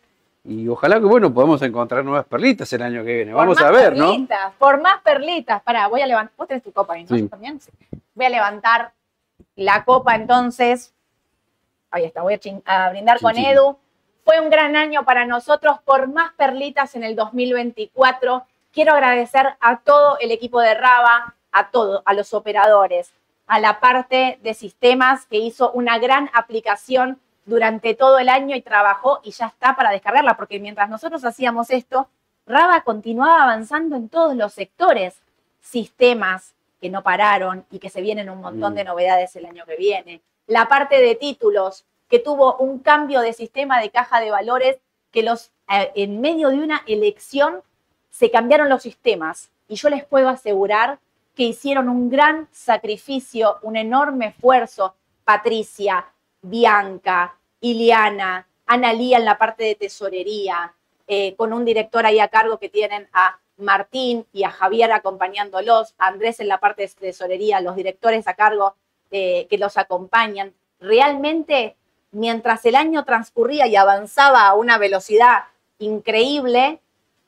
Y ojalá que bueno, podamos encontrar nuevas perlitas el año que viene. Vamos a ver, perlitas, ¿no? Por más perlitas. Pará, voy a levantar. Vos tenés tu copa ahí, ¿no? ¿También? Voy a levantar la copa entonces ahí está, voy a, brindar con Edu. Fue un gran año para nosotros por más perlitas en el 2024. Quiero agradecer a todo el equipo de Raba, a todos, a los operadores, a la parte de sistemas que hizo una gran aplicación durante todo el año y trabajó y ya está para descargarla, porque mientras nosotros hacíamos esto, Raba continuaba avanzando en todos los sectores, sistemas que no pararon y que se vienen un montón mm. de novedades el año que viene, la parte de títulos, que tuvo un cambio de sistema de caja de valores, que los, eh, en medio de una elección se cambiaron los sistemas. Y yo les puedo asegurar que hicieron un gran sacrificio, un enorme esfuerzo. Patricia, Bianca, Iliana, Analía en la parte de tesorería, eh, con un director ahí a cargo que tienen a Martín y a Javier acompañándolos, Andrés en la parte de tesorería, los directores a cargo que los acompañan. Realmente, mientras el año transcurría y avanzaba a una velocidad increíble,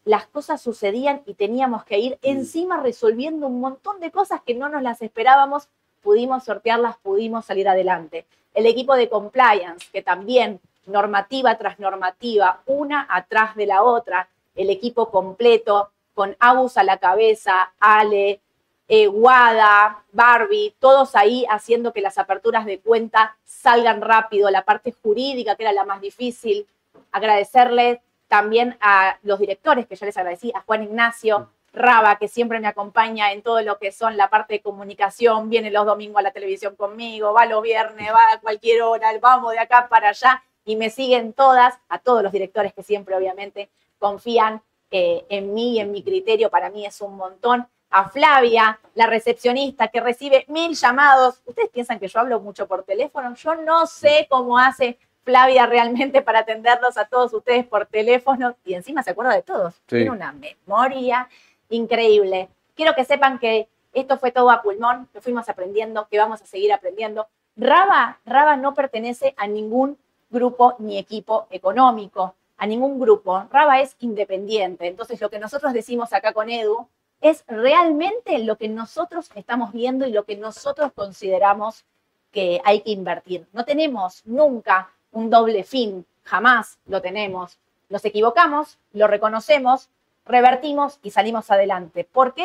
las cosas sucedían y teníamos que ir mm. encima resolviendo un montón de cosas que no nos las esperábamos, pudimos sortearlas, pudimos salir adelante. El equipo de compliance, que también normativa tras normativa, una atrás de la otra, el equipo completo, con Abus a la cabeza, Ale, eh, Wada, Barbie, todos ahí haciendo que las aperturas de cuenta salgan rápido, la parte jurídica, que era la más difícil. Agradecerle también a los directores, que ya les agradecí, a Juan Ignacio, Raba, que siempre me acompaña en todo lo que son la parte de comunicación, viene los domingos a la televisión conmigo, va los viernes, va a cualquier hora, vamos de acá para allá. Y me siguen todas, a todos los directores que siempre obviamente confían eh, en mí y en mi criterio, para mí es un montón a Flavia, la recepcionista que recibe mil llamados. ¿Ustedes piensan que yo hablo mucho por teléfono? Yo no sé cómo hace Flavia realmente para atenderlos a todos ustedes por teléfono y encima se acuerda de todos. Tiene una memoria increíble. Quiero que sepan que Esto fue todo a pulmón, que fuimos aprendiendo, que vamos a seguir aprendiendo. Raba, Raba no pertenece a ningún grupo ni equipo económico, a ningún grupo. Raba es independiente. Entonces, lo que nosotros decimos acá con Edu es realmente lo que nosotros estamos viendo y lo que nosotros consideramos que hay que invertir. No tenemos nunca un doble fin, jamás lo tenemos. Nos equivocamos, lo reconocemos, revertimos y salimos adelante. ¿Por qué?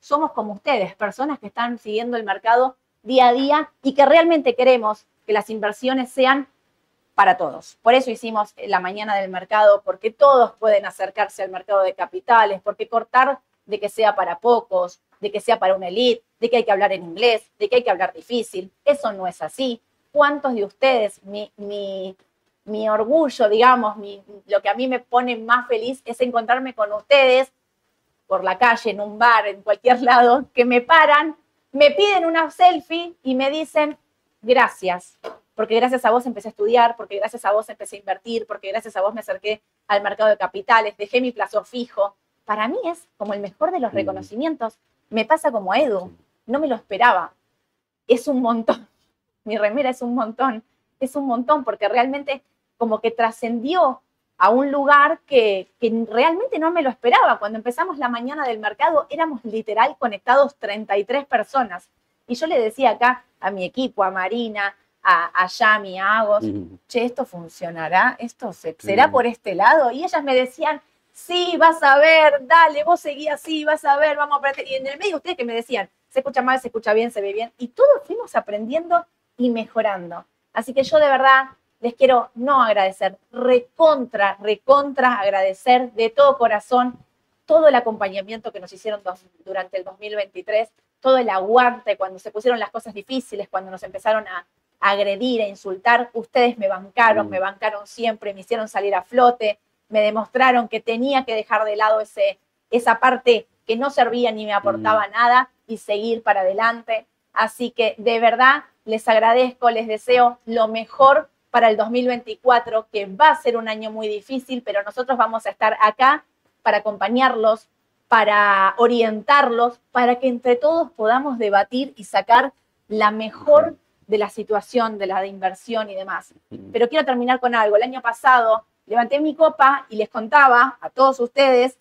Somos como ustedes, personas que están siguiendo el mercado día a día y que realmente queremos que las inversiones sean para todos. Por eso hicimos la mañana del mercado, porque todos pueden acercarse al mercado de capitales, porque cortar de que sea para pocos, de que sea para una elite, de que hay que hablar en inglés, de que hay que hablar difícil. Eso no es así. ¿Cuántos de ustedes, mi, mi, mi orgullo, digamos, mi, lo que a mí me pone más feliz es encontrarme con ustedes por la calle, en un bar, en cualquier lado, que me paran, me piden una selfie y me dicen gracias, porque gracias a vos empecé a estudiar, porque gracias a vos empecé a invertir, porque gracias a vos me acerqué al mercado de capitales, dejé mi plazo fijo. Para mí es como el mejor de los mm. reconocimientos. Me pasa como Edu, no me lo esperaba. Es un montón. Mi remera es un montón. Es un montón porque realmente como que trascendió a un lugar que, que, realmente no me lo esperaba. Cuando empezamos la mañana del mercado éramos literal conectados 33 personas. Y yo le decía acá a mi equipo, a Marina, a, a Yami, a Agos, che, ¿esto funcionará? ¿Esto será por este lado? Y ellas me decían, sí, vas a ver, dale, vos seguí así, vas a ver, vamos a aprender. Y en el medio ustedes que me decían, se escucha mal, se escucha bien, se ve bien. Y todos fuimos aprendiendo y mejorando. Así que yo de verdad les quiero no agradecer, recontra, recontra agradecer de todo corazón todo el acompañamiento que nos hicieron durante el 2023, todo el aguante cuando se pusieron las cosas difíciles, cuando nos empezaron a, agredir, a insultar, ustedes me bancaron, me mm. bancaron siempre, me hicieron salir a flote, me demostraron que tenía que dejar de lado ese, esa parte que no servía ni me aportaba mm. nada y seguir para adelante. Así que de verdad les agradezco, les deseo lo mejor para el 2024, que va a ser un año muy difícil, pero nosotros vamos a estar acá para acompañarlos, para orientarlos, para que entre todos podamos debatir y sacar la mejor de la situación, de la de inversión y demás. Pero quiero terminar con algo. El año pasado levanté mi copa y les contaba a todos ustedes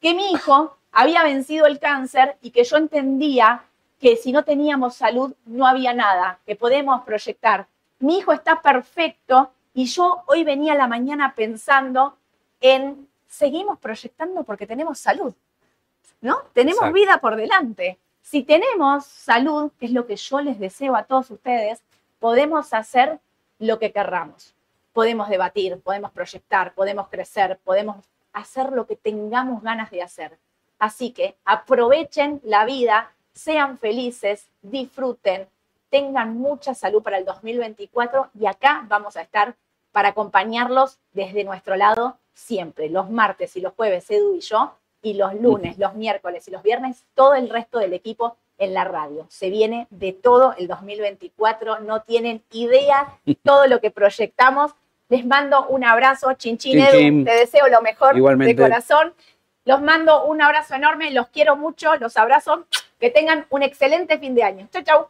que mi hijo había vencido el cáncer y que yo entendía que si no teníamos salud no había nada, que podemos proyectar. Mi hijo está perfecto y yo hoy venía a la mañana pensando en seguimos proyectando porque tenemos salud, ¿no? Tenemos vida por delante. Si tenemos salud, que es lo que yo les deseo a todos ustedes, podemos hacer lo que querramos. Podemos debatir, podemos proyectar, podemos crecer, podemos hacer lo que tengamos ganas de hacer. Así que aprovechen la vida, sean felices, disfruten, tengan mucha salud para el 2024 y acá vamos a estar para acompañarlos desde nuestro lado siempre, los martes y los jueves, Edu y yo, y los lunes, los miércoles y los viernes, todo el resto del equipo en la radio. Se viene de todo el 2024, no tienen idea todo lo que proyectamos. Les mando un abrazo, Chinchín Edu, te deseo lo mejor de corazón. Los mando un abrazo enorme, los quiero mucho, los abrazo. Que tengan un excelente fin de año. Chau, chau.